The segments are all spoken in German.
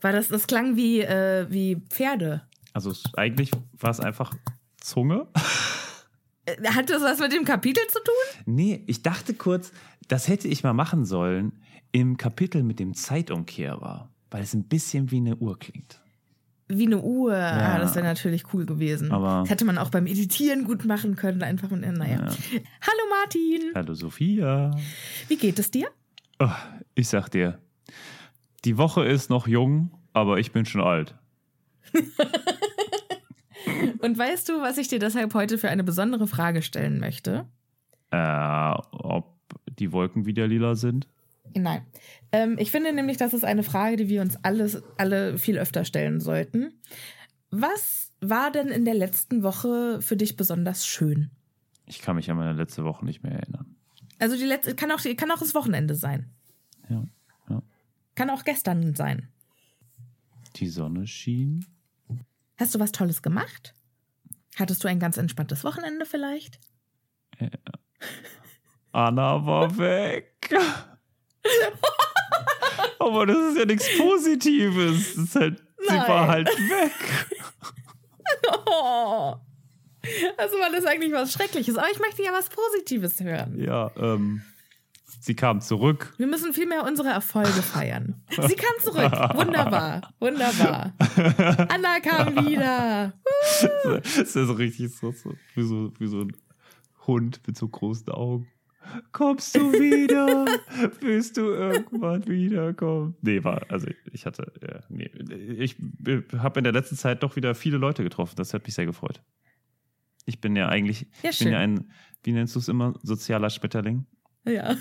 War das, das klang wie, äh, wie Pferde. Also es, eigentlich war es einfach Zunge. Äh, Hat das was mit dem Kapitel zu tun? Nee, ich dachte kurz, das hätte ich mal machen sollen im Kapitel mit dem Zeitumkehrer, weil es ein bisschen wie eine Uhr klingt. Wie eine Uhr. Ah, das wäre natürlich cool gewesen. Aber- das hätte man auch beim Editieren gut machen können. Einfach, und, naja. Ja. Hallo Martin. Hallo Sophia. Wie geht es dir? Oh, ich sag dir, die Woche ist noch jung, aber ich bin schon alt. Und weißt du, was ich dir deshalb heute für eine besondere Frage stellen möchte? Äh, ob die Wolken wieder lila sind? Nein. Ähm, ich finde nämlich, das ist eine Frage, die wir uns alles, alle viel öfter stellen sollten. Was war denn in der letzten Woche für dich besonders schön? Ich kann mich an meine letzte Woche nicht mehr erinnern. Also die letzte kann auch, kann auch das Wochenende sein. Ja, ja. Kann auch gestern sein. Die Sonne schien. Hast du was Tolles gemacht? Hattest du ein ganz entspanntes Wochenende vielleicht? Äh, Anna war weg. Aber das ist ja nichts Positives. Halt, sie war halt weg. Oh. Also war das eigentlich was Schreckliches. Aber ich möchte ja was Positives hören. Ja, ähm, sie kam zurück. Wir müssen vielmehr unsere Erfolge feiern. Sie kam zurück. Wunderbar. Wunderbar. Anna kam wieder. Das ist ja so richtig so, so, wie, so, wie so ein Hund mit so großen Augen. Kommst du wieder? Willst du irgendwann wiederkommen? Nee, war, also ich hatte, ja, nee, ich habe in der letzten Zeit doch wieder viele Leute getroffen. Das hat mich sehr gefreut. Ich bin ja eigentlich, Ja, ich bin ja ein, wie nennst du es immer, sozialer Schmetterling. Ja.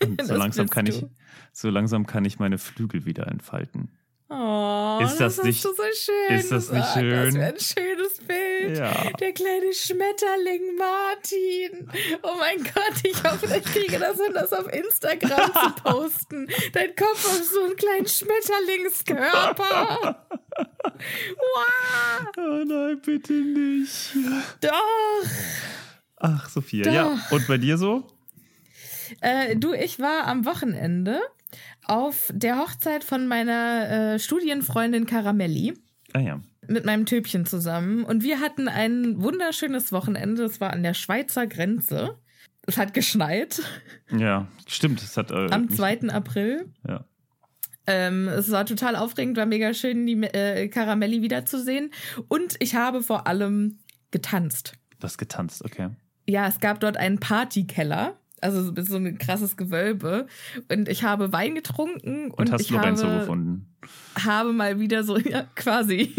So Das langsam kann du. ich, so langsam kann ich meine Flügel wieder entfalten. Oh, Ist das hast nicht- so schön. ist das nicht gesagt. schön? Das wäre ein schönes Bild. Ja. Der kleine Schmetterling Martin. Oh mein Gott, ich hoffe, ich kriege das hin, das auf Instagram zu posten. Dein Kopf auf so einen kleinen Schmetterlingskörper. Wow, Oh nein, bitte nicht. doch. Ach, Sophia. Doch. Ja, und bei dir so? Äh, du, ich war am Wochenende auf der Hochzeit von meiner äh, Studienfreundin Caramelli. Ah ja. mit meinem Töbchen zusammen und wir hatten ein wunderschönes Wochenende. Das war an der Schweizer Grenze. Es hat geschneit Ja, stimmt. Es hat, äh, am mich- 2. April. Ja. Ähm, es war total aufregend, war mega schön, die äh, Caramelli wiederzusehen. Und ich habe vor allem getanzt. Was getanzt, okay. Ja, es gab dort einen Partykeller. Also so- ein krasses Gewölbe. Und ich habe Wein getrunken. Und, Und, hast ich Lorenzo habe, gefunden. habe mal wieder so, ja, quasi.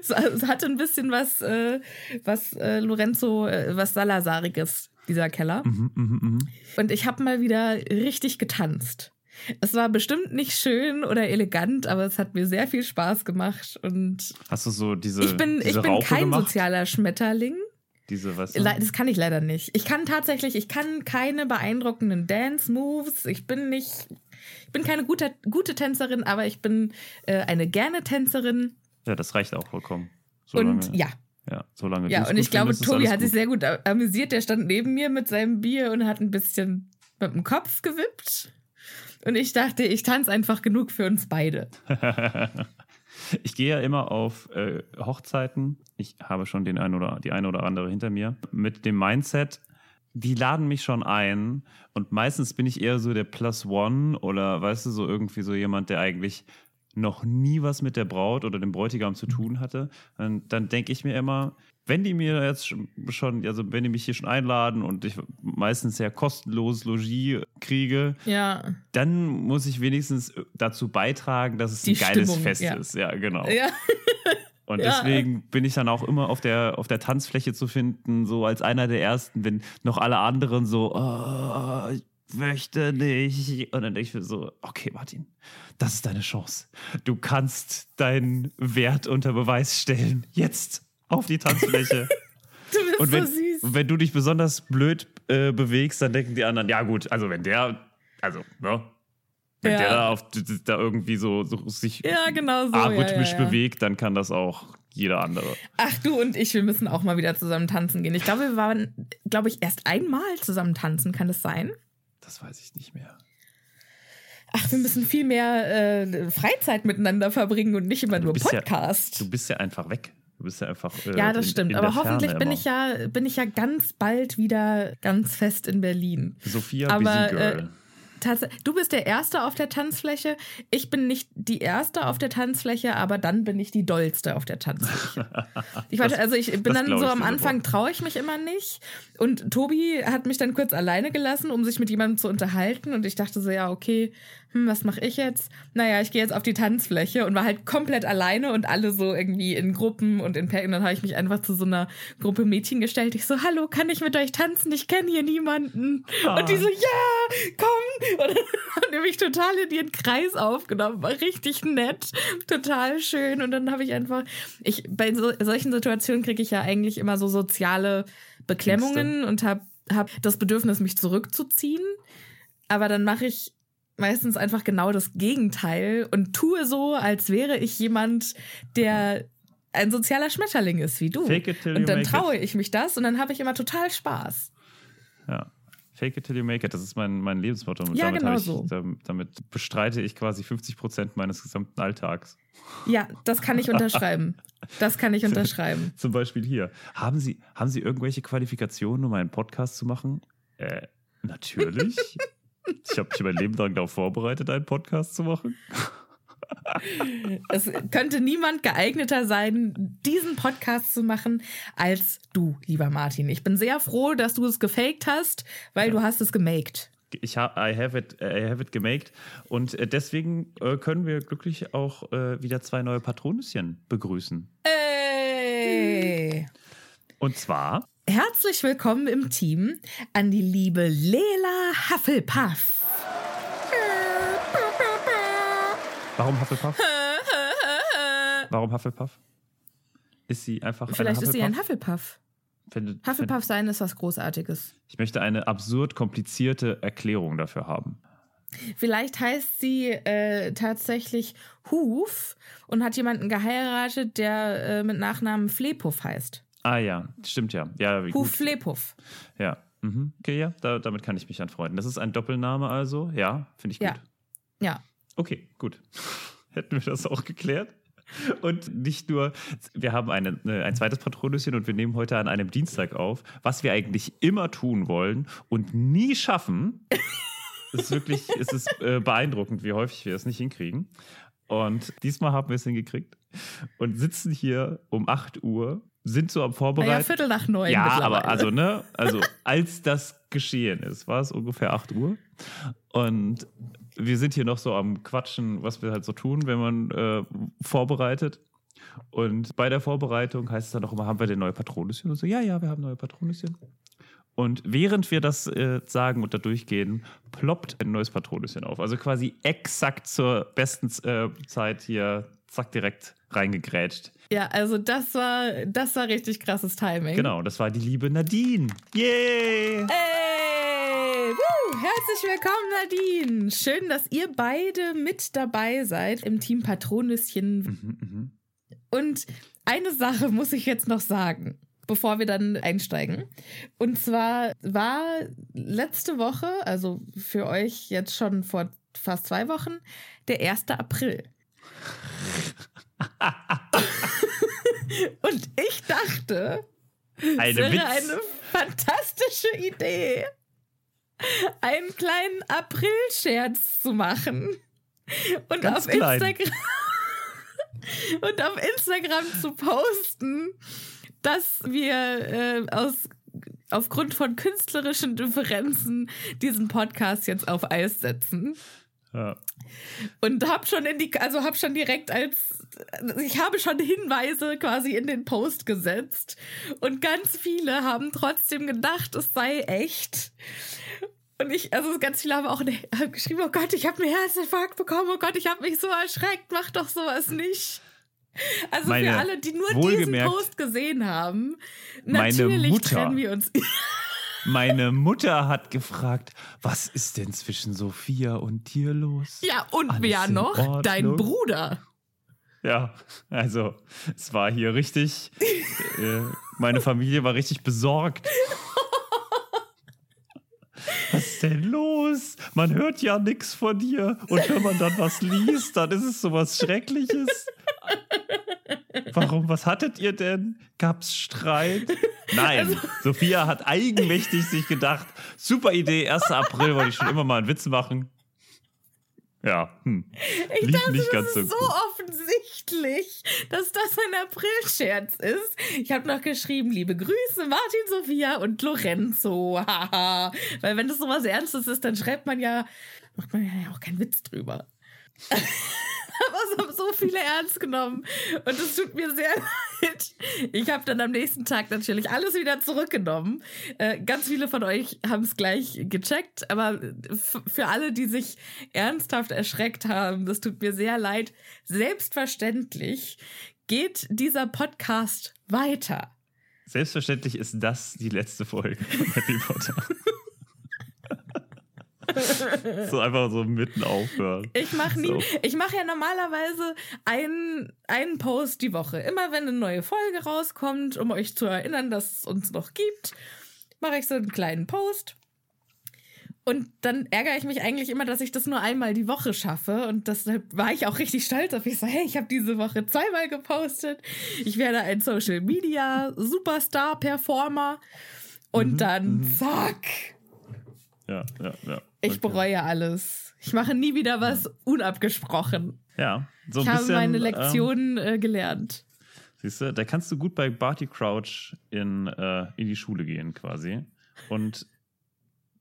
es hatte ein bisschen was, äh, was äh, Lorenzo, äh, was Salazariges, dieser Keller. Mhm, mhm, mhm. Und ich habe mal wieder richtig getanzt. Es war bestimmt nicht schön oder elegant, aber es hat mir sehr viel Spaß gemacht. Und Hast du so diese, ich bin, diese ich bin Raupe kein gemacht? sozialer Schmetterling. Diese, was? Das kann ich leider nicht. Ich kann tatsächlich, ich kann keine beeindruckenden Dance-Moves. Ich bin nicht, ich bin keine gute, gute Tänzerin, aber ich bin äh, eine gerne Tänzerin. Ja, das reicht auch vollkommen. und Solange- ja, Ja, solange ja. Und ich glaube, Tobi hat sich gut. sehr gut amüsiert. Der stand neben mir mit seinem Bier und hat ein bisschen mit dem Kopf gewippt. Und ich dachte, ich tanze einfach genug für uns beide. ich gehe ja immer auf äh, Hochzeiten. Ich habe schon den ein oder die eine oder andere hinter mir mit dem Mindset. Die laden mich schon ein und meistens bin ich eher so der Plus One oder weißt du so irgendwie so jemand, der eigentlich noch nie was mit der Braut oder dem Bräutigam zu tun hatte. Und dann denke ich mir immer, wenn die mir jetzt schon, also wenn die mich hier schon einladen und ich meistens ja kostenloses Logis kriege, Ja. dann muss ich wenigstens dazu beitragen, dass es Die ein geiles Stimmung, Fest ja. ist. Ja, genau. Ja. Und ja. deswegen bin ich dann auch immer auf der, auf der Tanzfläche zu finden, so als einer der ersten, wenn noch alle anderen so, oh, möchte nicht. Und dann denke ich mir so, okay, Martin, das ist deine Chance. Du kannst deinen Wert unter Beweis stellen. Jetzt auf die Tanzfläche. Du bist Und wenn, so süß. wenn du dich besonders blöd äh, bewegst, dann denken die anderen, ja gut, also wenn der, also, ne? Wenn Ja. der da, auf, da irgendwie so, so sich Ja, genau so. arrhythmisch ja, bewegt, dann kann das auch jeder andere. Ach du und ich, wir müssen auch mal wieder zusammen tanzen gehen. Ich glaube, wir waren, glaube ich, erst einmal zusammen tanzen. Kann das sein? Das weiß ich nicht mehr. Ach, wir müssen viel mehr äh, Freizeit miteinander verbringen und nicht immer nur bist ja- Podcast. Du bist ja einfach weg. Du bist ja einfach. Äh, ja, das in- stimmt. in Aber hoffentlich Ferne bin immer. ich ja, bin ich ja ganz bald wieder ganz fest in Berlin. Sophia aber, Busy äh, Girl. Tats du bist der Erste auf der Tanzfläche. Ich bin nicht die Erste auf der Tanzfläche, aber dann bin ich die Dollste auf der Tanzfläche. Ich weiß, Das- also ich bin dann so am Anfang traue ich mich immer nicht. Und Tobi hat mich dann kurz alleine gelassen, um sich mit jemandem zu unterhalten. Und ich dachte so, ja, okay, hm, was mache ich jetzt? Naja, ich gehe jetzt auf die Tanzfläche und war halt komplett alleine und alle so irgendwie in Gruppen und in Pärchen. Dann habe ich mich einfach zu so einer Gruppe Mädchen gestellt. Ich so, hallo, kann ich mit euch tanzen? Ich kenne hier niemanden. Ah. Und die so, ja, komm. Und dann haben die mich total in ihren Kreis aufgenommen. War richtig nett, total schön. Und dann habe ich einfach, ich, bei so, solchen Situationen kriege ich ja eigentlich immer so soziale Beklemmungen und habe hab das Bedürfnis, mich zurückzuziehen. Aber dann mache ich meistens einfach genau das Gegenteil und tue so, als wäre ich jemand, der ein sozialer Schmetterling ist wie du. Fake it till und dann traue ich mich das und dann habe ich immer total Spaß. Ja. Fake it till you make it, das ist mein, mein Lebensmotto. Und Ja, damit, genau ich, so. damit bestreite ich quasi 50 Prozent meines gesamten Alltags. Ja, das kann ich unterschreiben. Das kann ich unterschreiben. Zum Beispiel hier. Haben Sie, haben Sie irgendwelche Qualifikationen, um einen Podcast zu machen? Äh, natürlich. ich habe mich mein Leben lang darauf vorbereitet, einen Podcast zu machen. Es könnte niemand geeigneter sein, diesen Podcast zu machen, als du, lieber Martin. Ich bin sehr froh, dass du es gefaked hast, weil du hast es gemaked. Ich ha I have it, I have it gemaked. Und äh, deswegen äh, können wir glücklich auch äh, wieder zwei neue Patronüschen begrüßen. Ey! Und zwar Herzlich willkommen im Team an die liebe Lela Hufflepuff. Warum Hufflepuff? Warum Hufflepuff? Ist sie einfach Vielleicht eine ist sie ein Hufflepuff? Hufflepuff. Findet- Hufflepuff sein ist was Großartiges. Ich möchte eine absurd komplizierte Erklärung dafür haben. Vielleicht heißt sie äh, tatsächlich Huf und hat jemanden geheiratet, der äh, mit Nachnamen Flepuff heißt. Ah ja, stimmt ja. Ja, gut. Flepuff. Ja. Mhm. Okay, ja, da, damit kann ich mich anfreunden. Das ist ein Doppelname also. Ja, finde ich gut. Ja. Ja. Okay, gut. Hätten wir das auch geklärt. Und nicht nur, wir haben eine, eine, ein zweites Patronüschen und wir nehmen heute an einem Dienstag auf, was wir eigentlich immer tun wollen und nie schaffen. Es ist wirklich, es ist äh, beeindruckend, wie häufig wir es nicht hinkriegen. Und diesmal haben wir es hingekriegt und sitzen hier um 8 Uhr, sind so am Vorbereiten. Viertel nach neun. Ja, aber also, ne, also als das geschehen ist, war es ungefähr 8 Uhr. Und wir sind hier noch so am Quatschen, was wir halt so tun, wenn man äh, vorbereitet. Und bei der Vorbereitung heißt es dann auch immer, haben wir denn neue Patronüschen? Und so, ja, ja, wir haben neue Patronüschen. Und während wir das äh, sagen und da durchgehen, ploppt ein neues Patronüschen auf. Also quasi exakt zur besten äh, Zeit hier, zack, direkt reingegrätscht. Ja, also das war, das war richtig krasses Timing. Genau, das war die liebe Nadine. Yay! Ey, woo, herzlich willkommen, Nadine. Schön, dass ihr beide mit dabei seid im Team Patronüschen. Mhm, mhm. Und eine Sache muss ich jetzt noch sagen, bevor wir dann einsteigen. Und zwar war letzte Woche, also für euch jetzt schon vor fast zwei Wochen, der 1. April. Und ich dachte, Eine es wäre Witz. eine fantastische Idee, einen kleinen April-Scherz zu machen. Und Ganz auf klein. Instagram und auf Instagram zu posten, dass wir äh, aus aufgrund von künstlerischen Differenzen diesen Podcast jetzt auf Eis setzen. Ja. Und hab schon in die, also hab schon direkt als, ich habe schon Hinweise quasi in den Post gesetzt. Und ganz viele haben trotzdem gedacht, es sei echt. Und ich, also ganz viele haben auch ne- haben geschrieben, oh Gott, ich habe einen Herzinfarkt bekommen, oh Gott, ich habe mich so erschreckt, mach doch sowas nicht. Also Meine- für alle, die nur diesen Post gesehen haben, Meine natürlich trennen wir uns. Meine Mutter hat gefragt, was ist denn zwischen Sophia und dir los? Ja, und Alles wer noch? Ordnung? Dein Bruder. Ja, also es war hier richtig, äh, meine Familie war richtig besorgt. Was ist denn los? Man hört ja nichts von dir. Und wenn man dann was liest, dann ist es sowas Schreckliches. Warum, was hattet ihr denn? Gab's Streit? Nein, Also Sophia hat eigenmächtig sich gedacht, super Idee, 1. April wollte ich schon immer mal einen Witz machen. Ja, hm. Ich Lief dachte, nicht ganz das so ist so gut. offensichtlich, dass das ein April-Scherz ist. Ich habe noch geschrieben, liebe Grüße, Martin, Sophia und Lorenzo. Haha. Weil wenn das sowas Ernstes ist, dann schreibt man ja, macht man ja auch keinen Witz drüber. Aber es haben so viele ernst genommen. Und es tut mir sehr leid. Ich habe dann am nächsten Tag natürlich alles wieder zurückgenommen. Äh, ganz viele von euch haben es gleich gecheckt. Aber für alle, die sich ernsthaft erschreckt haben, das tut mir sehr leid. Selbstverständlich geht dieser Podcast weiter. Selbstverständlich ist das die letzte Folge von Harry Potter. so einfach so mitten aufhören. Ich mache nie, So. ich mache ja normalerweise einen, einen Post die Woche. Immer wenn eine neue Folge rauskommt, um euch zu erinnern, dass es uns noch gibt, mache ich so einen kleinen Post. Und dann ärgere ich mich eigentlich immer, dass ich das nur einmal die Woche schaffe. Und deshalb war ich auch richtig stolz auf mich. So, hey, ich habe diese Woche zweimal gepostet. Ich werde ein Social Media Superstar Performer. Und Mhm, dann zack. Ja, ja, ja. Ich Okay. bereue alles. Ich mache nie wieder was unabgesprochen. Ja, so ein ich habe bisschen, meine Ähm, Lektionen äh, gelernt. Siehst du, da kannst du gut bei Barty Crouch in, äh, in die Schule gehen quasi. Und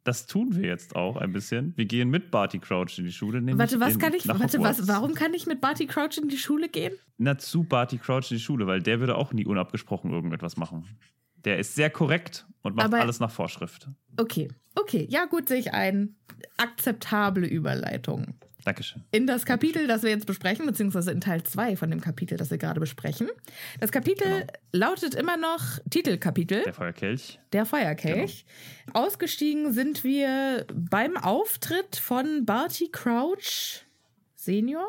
das tun wir jetzt auch ein bisschen. Wir gehen mit Barty Crouch in die Schule. Warte, was in, kann ich? Warte, was? Warum kann ich mit Barty Crouch in die Schule gehen? Na, zu Barty Crouch in die Schule, weil der würde auch nie unabgesprochen irgendetwas machen. Der ist sehr korrekt und macht Aber- alles nach Vorschrift. Okay, okay, ja gut, sehe ich ein. Akzeptable Überleitung. Dankeschön. In das Kapitel, das wir jetzt besprechen, beziehungsweise in Teil 2 von dem Kapitel, das wir gerade besprechen. Das Kapitel lautet immer noch Titelkapitel. Der Feuerkelch. Der Feuerkelch. Ausgestiegen sind wir beim Auftritt von Barty Crouch Senior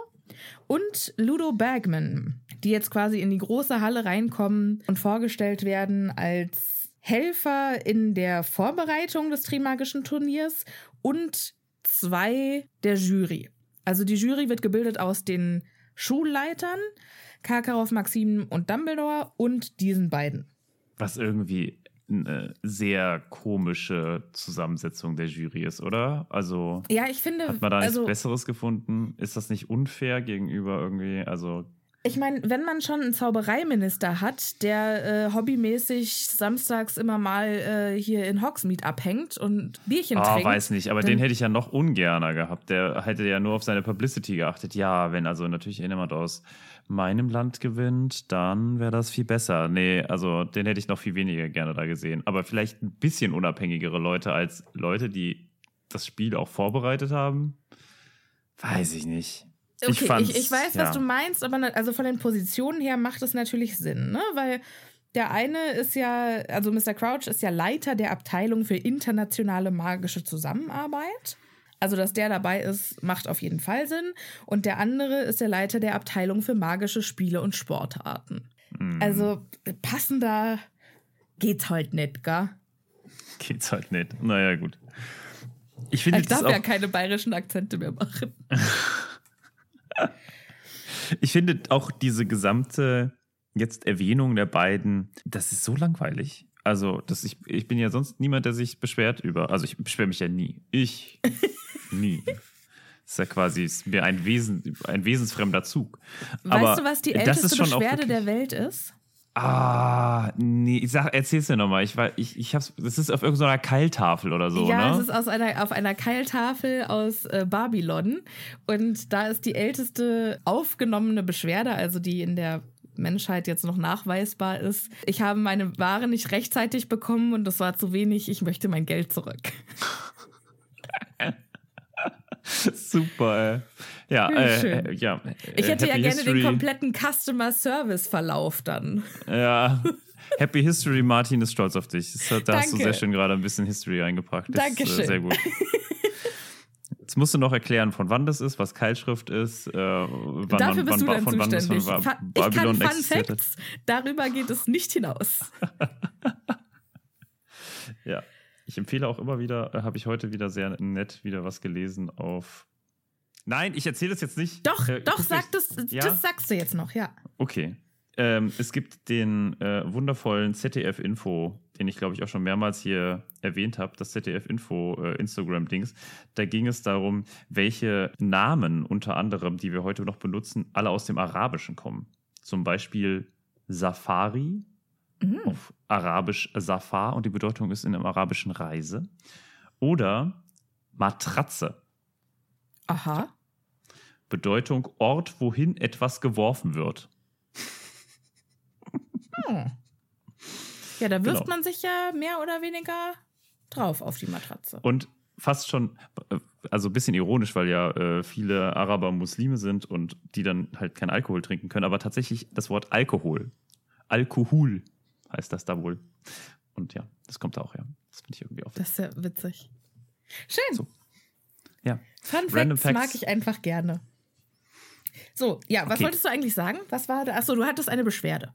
und Ludo Bagman, die jetzt quasi in die große Halle reinkommen und vorgestellt werden als Helfer in der Vorbereitung des Trimagischen Turniers und zwei der Jury. Also die Jury wird gebildet aus den Schulleitern, Karkaroff, Maxim und Dumbledore und diesen beiden. Was irgendwie eine sehr komische Zusammensetzung der Jury ist, oder? Also Ja, ich finde, hat man da nichts also, Besseres gefunden? Ist das nicht unfair gegenüber irgendwie? Also ich meine, wenn man schon einen Zaubereiminister hat, der äh, hobbymäßig samstags immer mal äh, hier in Hogsmeade abhängt und Bierchen Ah, trinkt. weiß nicht, aber den hätte ich ja noch ungerner gehabt. Der hätte ja nur auf seine Publicity geachtet. Ja, wenn also natürlich jemand aus meinem Land gewinnt, dann wäre das viel besser. Nee, also den hätte ich noch viel weniger gerne da gesehen. Aber vielleicht ein bisschen unabhängigere Leute als Leute, die das Spiel auch vorbereitet haben. Weiß ich nicht. Okay, ich, ich, weiß, ja. was du meinst, aber ne- also von den Positionen her macht es natürlich Sinn, ne? Weil der eine ist ja, also Mr. Crouch ist ja Leiter der Abteilung für internationale magische Zusammenarbeit. Also, dass der dabei ist, macht auf jeden Fall Sinn. Und der andere ist der Leiter der Abteilung für magische Spiele und Sportarten. Hm, Also, passender geht's halt nicht, gell? Geht's halt nicht. Naja, gut. Ich finde Ich darf ja keine bayerischen Akzente mehr machen. Ich finde auch diese gesamte jetzt Erwähnung der beiden, das ist so langweilig. Also, das ich, ich bin ja sonst niemand, der sich beschwert über. Also, ich beschwere mich ja nie. Ich nie. Das ist ja quasi ist mir ein, Wesen, ein wesensfremder Zug. Aber weißt du, was die älteste Beschwerde der Welt ist? Ah, nee, ich sag, erzähl's mir nochmal. Ich, war- ich, ich hab's, das ist auf irgendeiner Keiltafel oder so, ja, ne? es ist aus einer, auf einer Keiltafel aus äh, Babylon. Und da ist die älteste aufgenommene Beschwerde, also die in der Menschheit jetzt noch nachweisbar ist. Ich habe meine Ware nicht rechtzeitig bekommen und das war zu wenig. Ich möchte mein Geld zurück. Super, ey. Ja, Wie äh, schön. äh, ja. Ich äh, hätte ja Happy gerne History. den kompletten Customer Service Verlauf dann. Ja. Happy History, Martin ist stolz auf dich. Das, da hast du Danke. sehr schön gerade ein bisschen History reingepackt. Das Ist, Dankeschön. äh, sehr gut. Jetzt musst du noch erklären, von wann das ist, was Keilschrift ist, äh, wann Dafür bist wann, du dann von wann das zuständig. von Ba- ich kann Babylon Fun existiert hat. Facts. Darüber geht es nicht hinaus. Ja. Ich empfehle auch immer wieder, äh, habe ich heute wieder sehr nett wieder was gelesen auf. Nein, ich erzähle das jetzt nicht. Doch, Äh, doch, sag das, Ja? das sagst du jetzt noch, ja. Okay. Ähm, es gibt den äh, wundervollen ZDF-Info, den ich glaube ich auch schon mehrmals hier erwähnt habe, das ZDF-Info äh, Instagram-Dings. Da ging es darum, welche Namen unter anderem, die wir heute noch benutzen, alle aus dem Arabischen kommen. Zum Beispiel Safari, Mhm. auf Arabisch Safar und die Bedeutung ist in einem arabischen Reise. Oder Matratze, Aha. Bedeutung Ort, wohin etwas geworfen wird. Hm. Ja, da wirft Genau. man sich ja mehr oder weniger drauf auf die Matratze. Und fast schon, äh, also ein bisschen ironisch, weil ja äh, viele Araber Muslime sind und die dann halt kein Alkohol trinken können, aber tatsächlich das Wort Alkohol. Alkohol heißt das da wohl. Und ja, das kommt da auch her. Das finde ich irgendwie auch. Das ist ja witzig. Schön. So. Ja. Fun Random Facts, mag Facts. ich einfach gerne. So, ja, was Okay. wolltest du eigentlich sagen? Was war da? Achso, du hattest eine Beschwerde.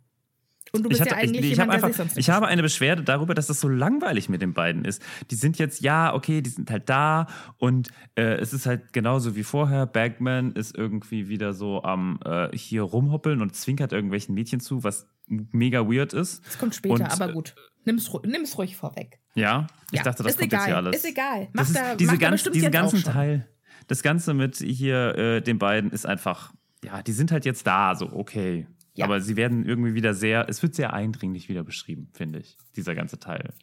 Und du Ich, bist hatte, ja eigentlich ich, ich, jemand, einfach, sich sonst ich habe eine Beschwerde darüber, dass das so langweilig mit den beiden ist. Die sind jetzt, ja, okay, die sind halt da und äh, es ist halt genauso wie vorher. Bagman ist irgendwie wieder so am äh, hier rumhoppeln und zwinkert irgendwelchen Mädchen zu, was mega weird ist. Das kommt später, Und, aber äh, gut. Nimm's, nimm's ruhig vorweg. Ja, ich Ja, dachte, das ist kommt egal, jetzt hier alles. ist egal. Das Macht ist, er- diese ganz, bestimmt diesen ganzen. Teil, das Ganze mit hier äh, den beiden ist einfach, ja, die sind halt jetzt da, so okay. Ja. Aber sie werden irgendwie wieder sehr, es wird sehr eindringlich wieder beschrieben, finde ich, dieser ganze Teil.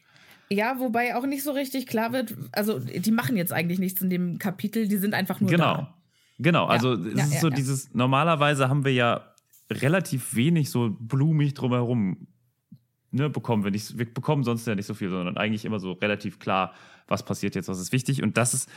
Ja, wobei auch nicht so richtig klar wird, also die machen jetzt eigentlich nichts in dem Kapitel, die sind einfach nur Genau. da. Genau, also es ja, ist ja, so ja. dieses, normalerweise haben wir ja relativ wenig so blumig drumherum ne, bekommen wir nicht, wir bekommen sonst ja nicht so viel, sondern eigentlich immer so relativ klar, was passiert jetzt, was ist wichtig. Und das ist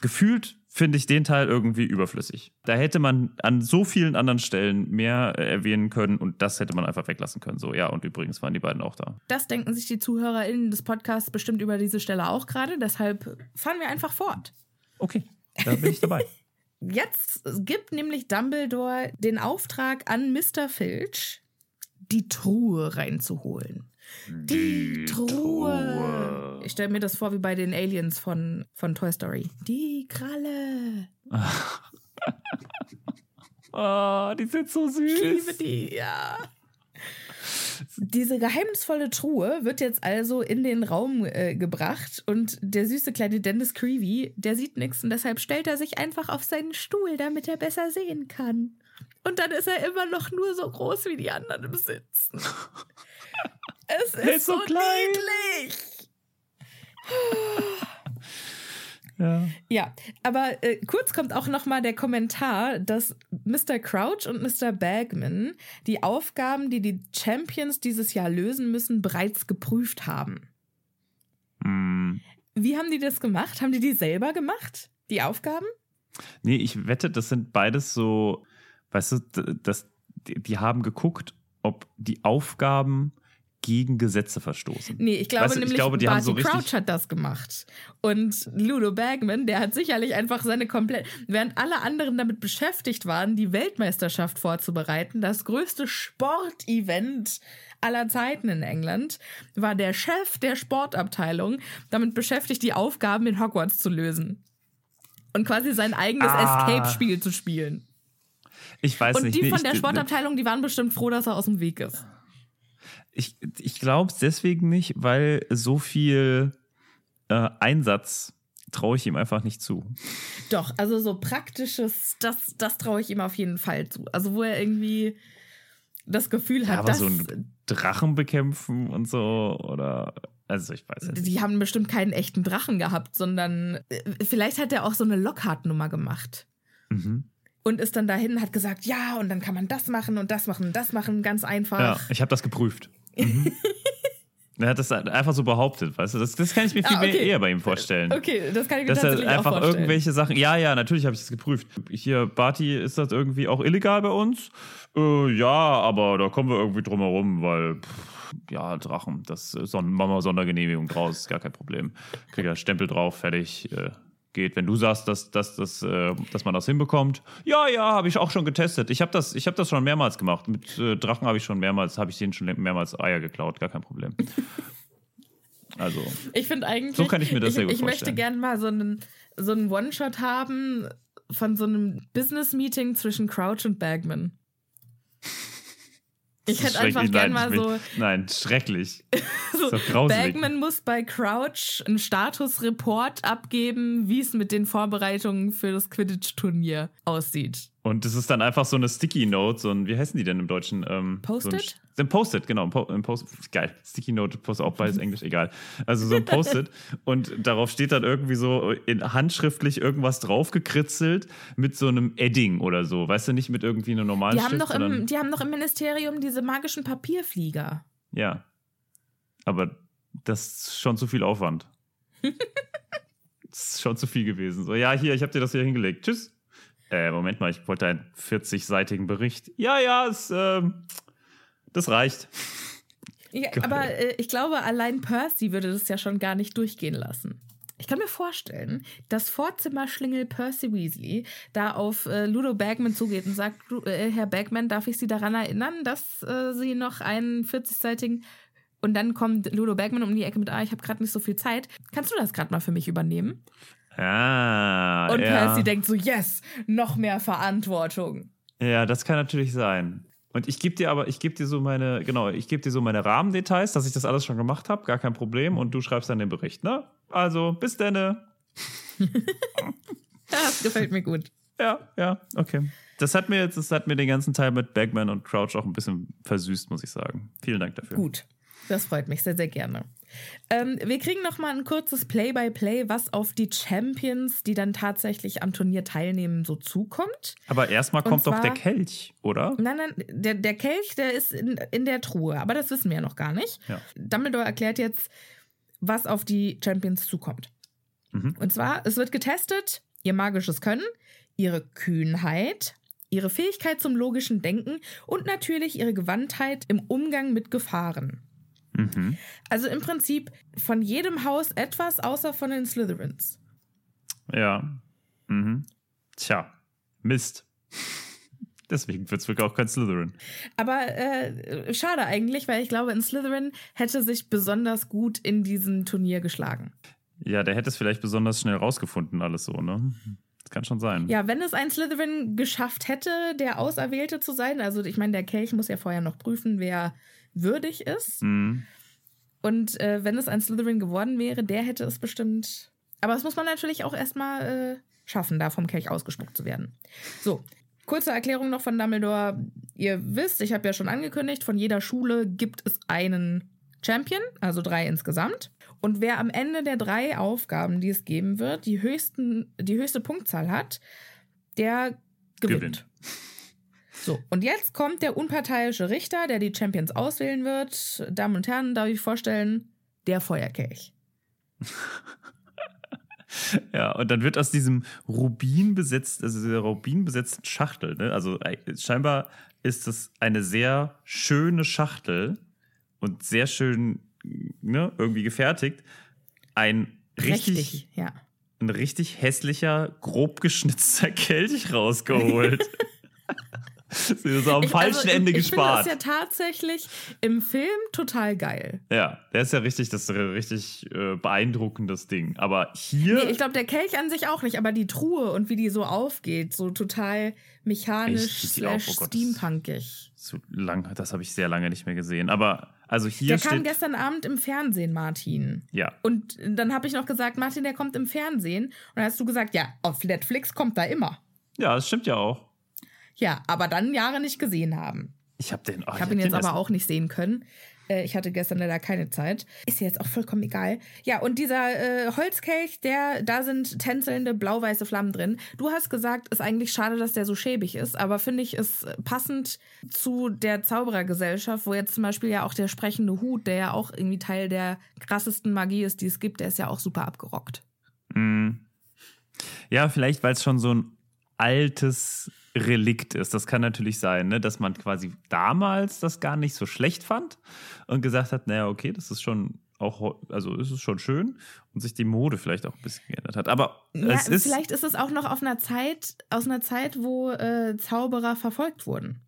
gefühlt, finde ich den Teil irgendwie überflüssig. Da hätte man an so vielen anderen Stellen mehr äh, erwähnen können und das hätte man einfach weglassen können. So, ja, und übrigens waren die beiden auch da. Das denken sich die ZuhörerInnen des Podcasts bestimmt über diese Stelle auch gerade, deshalb fahren wir einfach fort. Okay, da bin ich dabei. Jetzt gibt nämlich Dumbledore den Auftrag an Mr. Filch, die Truhe reinzuholen. Die, Truhe. Ich stelle mir das vor wie bei den Aliens von, von Toy Story. Die Kralle. Ah, die sind so süß. Ich liebe die, ja. Diese geheimnisvolle Truhe wird jetzt also in den Raum äh, gebracht und der süße kleine Dennis Creevy, der sieht nichts und deshalb stellt er sich einfach auf seinen Stuhl, damit er besser sehen kann. Und dann ist er immer noch nur so groß wie die anderen im Sitzen. Es ist, ist so so, klein. niedlich. Ja. Ja, aber äh, kurz kommt auch noch mal der Kommentar, dass Mr. Crouch und Mr. Bagman die Aufgaben, die die Champions dieses Jahr lösen müssen, bereits geprüft haben. Mm. Wie haben die das gemacht? Haben die die selber gemacht? Die Aufgaben? Nee, ich wette, das sind beides so, weißt du, das, die, haben geguckt, ob die Aufgaben gegen Gesetze verstoßen. Nee, ich glaube Weißt du, ich nämlich, glaube, die haben Barty so richtig- Crouch hat das gemacht. Und Ludo Bagman, der hat sicherlich einfach seine komplett, während alle anderen damit beschäftigt waren, die Weltmeisterschaft vorzubereiten, das größte Sportevent aller Zeiten in England, war der Chef der Sportabteilung damit beschäftigt, die Aufgaben in Hogwarts zu lösen. Und quasi sein eigenes Ah. Escape-Spiel zu spielen. Ich weiß Und nicht. die nee, von der Sportabteilung, die waren bestimmt froh, dass er aus dem Weg ist. Ich, ich glaube es deswegen nicht, weil so viel äh, Einsatz traue ich ihm einfach nicht zu. Doch, also so praktisches, das, das traue ich ihm auf jeden Fall zu. Also wo er irgendwie das Gefühl hat, aber dass so ein Drachen bekämpfen und so oder also ich weiß nicht. die haben bestimmt keinen echten Drachen gehabt, sondern äh, vielleicht hat er auch so eine Lockhart-Nummer gemacht. Mhm. Und ist dann dahin, hat gesagt, ja, und dann kann man das machen und das machen und das machen, ganz einfach. Ja, ich habe das geprüft. Mhm. er hat das einfach so behauptet, weißt du? Das, das kann ich mir viel Ah, mehr okay. eher bei ihm vorstellen. Okay, das kann ich mir Dass er tatsächlich auch einfach vorstellen. irgendwelche Sachen. Ja, ja, natürlich habe ich das geprüft. Hier, Barty, ist das irgendwie auch illegal bei uns? Äh, ja, aber da kommen wir irgendwie drum herum, weil. Pff, ja, Drachen, das machen wir Sondergenehmigung draus, ist gar kein Problem. Krieg ja Stempel drauf, fertig, äh, geht. Wenn du sagst, dass, dass, dass, äh, dass man das hinbekommt, ja, ja, habe ich auch schon getestet. Ich habe das, ich hab das schon mehrmals gemacht. Mit äh, Drachen habe ich schon mehrmals, habe ich denen schon mehrmals Eier geklaut, gar kein Problem. Also, Ich finde eigentlich. So kann ich mir das ich, sehr gut Ich möchte vorstellen. gerne mal so einen, so einen One-Shot haben von so einem Business-Meeting zwischen Crouch und Bagman. Ich hätte einfach schrecklich. gern Nein, mal so. Nein, schrecklich. so grauselig. Bagman muss bei Crouch einen Statusreport abgeben, wie es mit den Vorbereitungen für das Quidditch-Turnier aussieht. Und das ist dann einfach so eine Sticky Note, so ein, wie heißen die denn im Deutschen? Ähm, Post-it? So ein, ein Post-it, genau. Ein Po- ein Post geil. Sticky Note, Post auch beides Englisch, egal. Also so ein Post-it. und darauf steht dann irgendwie so in handschriftlich irgendwas draufgekritzelt mit so einem Edding oder so. Weißt du, nicht mit irgendwie einem normalen Die haben, Stift, noch sondern, im, die haben noch im Ministerium diese magischen Papierflieger. Ja. Aber das ist schon zu viel Aufwand. das ist schon zu viel gewesen. So, ja, hier, ich habe dir das hier hingelegt. Tschüss. Äh, Moment mal, ich wollte einen 40-seitigen Bericht. Ja, ja, es, ähm, das reicht. Ja, aber äh, ich glaube, allein Percy würde das ja schon gar nicht durchgehen lassen. Ich kann mir vorstellen, dass Vorzimmerschlingel Percy Weasley da auf äh, Ludo Bagman zugeht und sagt, "Du, äh, Herr Bagman, darf ich Sie daran erinnern, dass äh, Sie noch einen 40-seitigen und dann kommt Ludo Bagman um die Ecke mit, ah, ich habe gerade nicht so viel Zeit. Kannst du das gerade mal für mich übernehmen? Ah, Und ja. Percy denkt so, yes, noch mehr Verantwortung. Ja, das kann natürlich sein. Und ich gebe dir aber, ich gebe dir so meine, genau, ich gebe dir so meine Rahmendetails, dass ich das alles schon gemacht habe, gar kein Problem. Und du schreibst dann den Bericht, ne? Also, bis denne. Das gefällt mir gut. Ja, ja, okay. Das hat mir jetzt, das hat mir den ganzen Teil mit Bagman und Crouch auch ein bisschen versüßt, muss ich sagen. Vielen Dank dafür. Gut. Das freut mich sehr, sehr gerne. Ähm, wir kriegen noch mal ein kurzes Play-by-Play, was auf die Champions, die dann tatsächlich am Turnier teilnehmen, so zukommt. Aber erstmal kommt doch zwar- der Kelch, oder? Nein, nein, der, der Kelch, der ist in, in der Truhe, aber das wissen wir ja noch gar nicht. Ja. Dumbledore erklärt jetzt, was auf die Champions zukommt. Mhm. Und zwar, es wird getestet, ihr magisches Können, ihre Kühnheit, ihre Fähigkeit zum logischen Denken und natürlich ihre Gewandtheit im Umgang mit Gefahren. Mhm. Also im Prinzip von jedem Haus etwas, außer von den Slytherins. Ja. Mhm. Tja, Mist. Deswegen wird es wirklich auch kein Slytherin. Aber äh, schade eigentlich, weil ich glaube, in Slytherin hätte sich besonders gut in diesem Turnier geschlagen. Ja, der hätte es vielleicht besonders schnell rausgefunden, alles so, ne? Das kann schon sein. Ja, wenn es ein Slytherin geschafft hätte, der Auserwählte zu sein, also ich meine, der Kelch muss ja vorher noch prüfen, wer würdig ist. Mhm. Und äh, wenn es ein Slytherin geworden wäre, der hätte es bestimmt. Aber das muss man natürlich auch erstmal äh, schaffen, da vom Kelch ausgespuckt zu werden. So, kurze Erklärung noch von Dumbledore. Ihr wisst, ich habe ja schon angekündigt, von jeder Schule gibt es einen Champion, also drei insgesamt. Und wer am Ende der drei Aufgaben, die es geben wird, die, höchsten, die höchste Punktzahl hat, der gewinnt. Gewinnt. So, und jetzt kommt der unparteiische Richter, der die Champions auswählen wird. Damen und Herren, darf ich vorstellen, der Feuerkelch. Ja, und dann wird aus diesem Rubin besetzt, also dieser Rubin besetzten Schachtel, ne? also äh, scheinbar ist es eine sehr schöne Schachtel und sehr schön ne, irgendwie gefertigt. Ein richtig, ja. ein richtig hässlicher, grob geschnitzter Kelch rausgeholt. Sie ist am Ich- falschen also, Ende ich gespart. Ich finde das ja tatsächlich im Film total geil. ja, der ist ja richtig, das ist ein richtig äh, beeindruckendes Ding. Aber hier. Nee, ich glaube, der Kelch an sich auch nicht, aber die Truhe und wie die so aufgeht, so total mechanisch auf? slash Oh steampunkig. zu lang, das habe ich sehr lange nicht mehr gesehen. Aber also hier Der kam gestern Abend im Fernsehen, Martin. ja, Und dann habe ich noch gesagt, Martin, der kommt im Fernsehen. Und dann hast du gesagt, ja, auf Netflix kommt er immer. ja, das stimmt ja auch. Ja, aber dann Jahre nicht gesehen haben. Ich habe den. oh, Ich habe ihn jetzt aber auch nicht sehen können. Äh, Ich hatte gestern leider keine Zeit. Ist ja jetzt auch vollkommen egal. Ja, und dieser äh, Holzkelch, der, da sind tänzelnde blau-weiße Flammen drin. Du hast gesagt, ist eigentlich schade, dass der so schäbig ist, aber finde ich, ist passend zu der Zauberergesellschaft, wo jetzt zum Beispiel ja auch der sprechende Hut, der ja auch irgendwie Teil der krassesten Magie ist, die es gibt, der ist ja auch super abgerockt. Mm. Ja, vielleicht, weil es schon so ein altes Relikt ist. Das kann natürlich sein, ne? dass man quasi damals das gar nicht so schlecht fand und gesagt hat, naja, okay, das ist schon auch, also ist es schon schön und sich die Mode vielleicht auch ein bisschen geändert hat. Aber Ja, es ist. vielleicht ist es auch noch auf einer Zeit, aus einer Zeit, wo äh, Zauberer verfolgt wurden.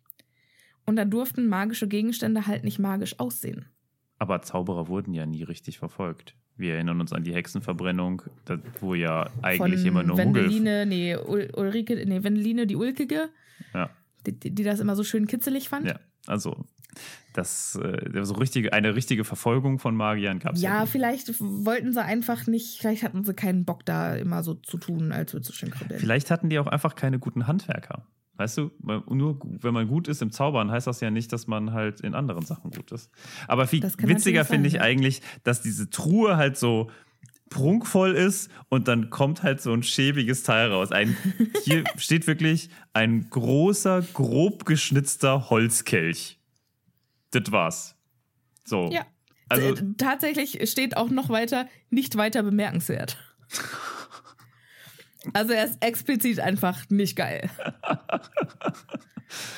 Und da durften magische Gegenstände halt nicht magisch aussehen. Aber Zauberer wurden ja nie richtig verfolgt. Wir erinnern uns an die Hexenverbrennung, wo ja eigentlich immer nur Muggel. Wendeline, nee, Ul Ulrike, nee, Wendeline, die Ulkige, Ja, die, die die das immer so schön kitzelig fand. ja, also das, äh, so richtige, eine richtige Verfolgung von Magiern gab es ja, Ja, vielleicht wollten sie einfach nicht, vielleicht hatten sie keinen Bock da immer so zu tun, als würde es schön kribbeln. Vielleicht hatten die auch einfach keine guten Handwerker. Weißt du, nur wenn man gut ist im Zaubern, heißt das ja nicht, dass man halt in anderen Sachen gut ist. Aber viel witziger finde ich ja. eigentlich, dass diese Truhe halt so prunkvoll ist und dann kommt halt so ein schäbiges Teil raus. Ein, hier steht wirklich ein großer, grob geschnitzter Holzkelch. Das war's. So. Ja. Also, T- Tatsächlich steht auch noch weiter, nicht weiter bemerkenswert. Also er ist explizit einfach nicht geil.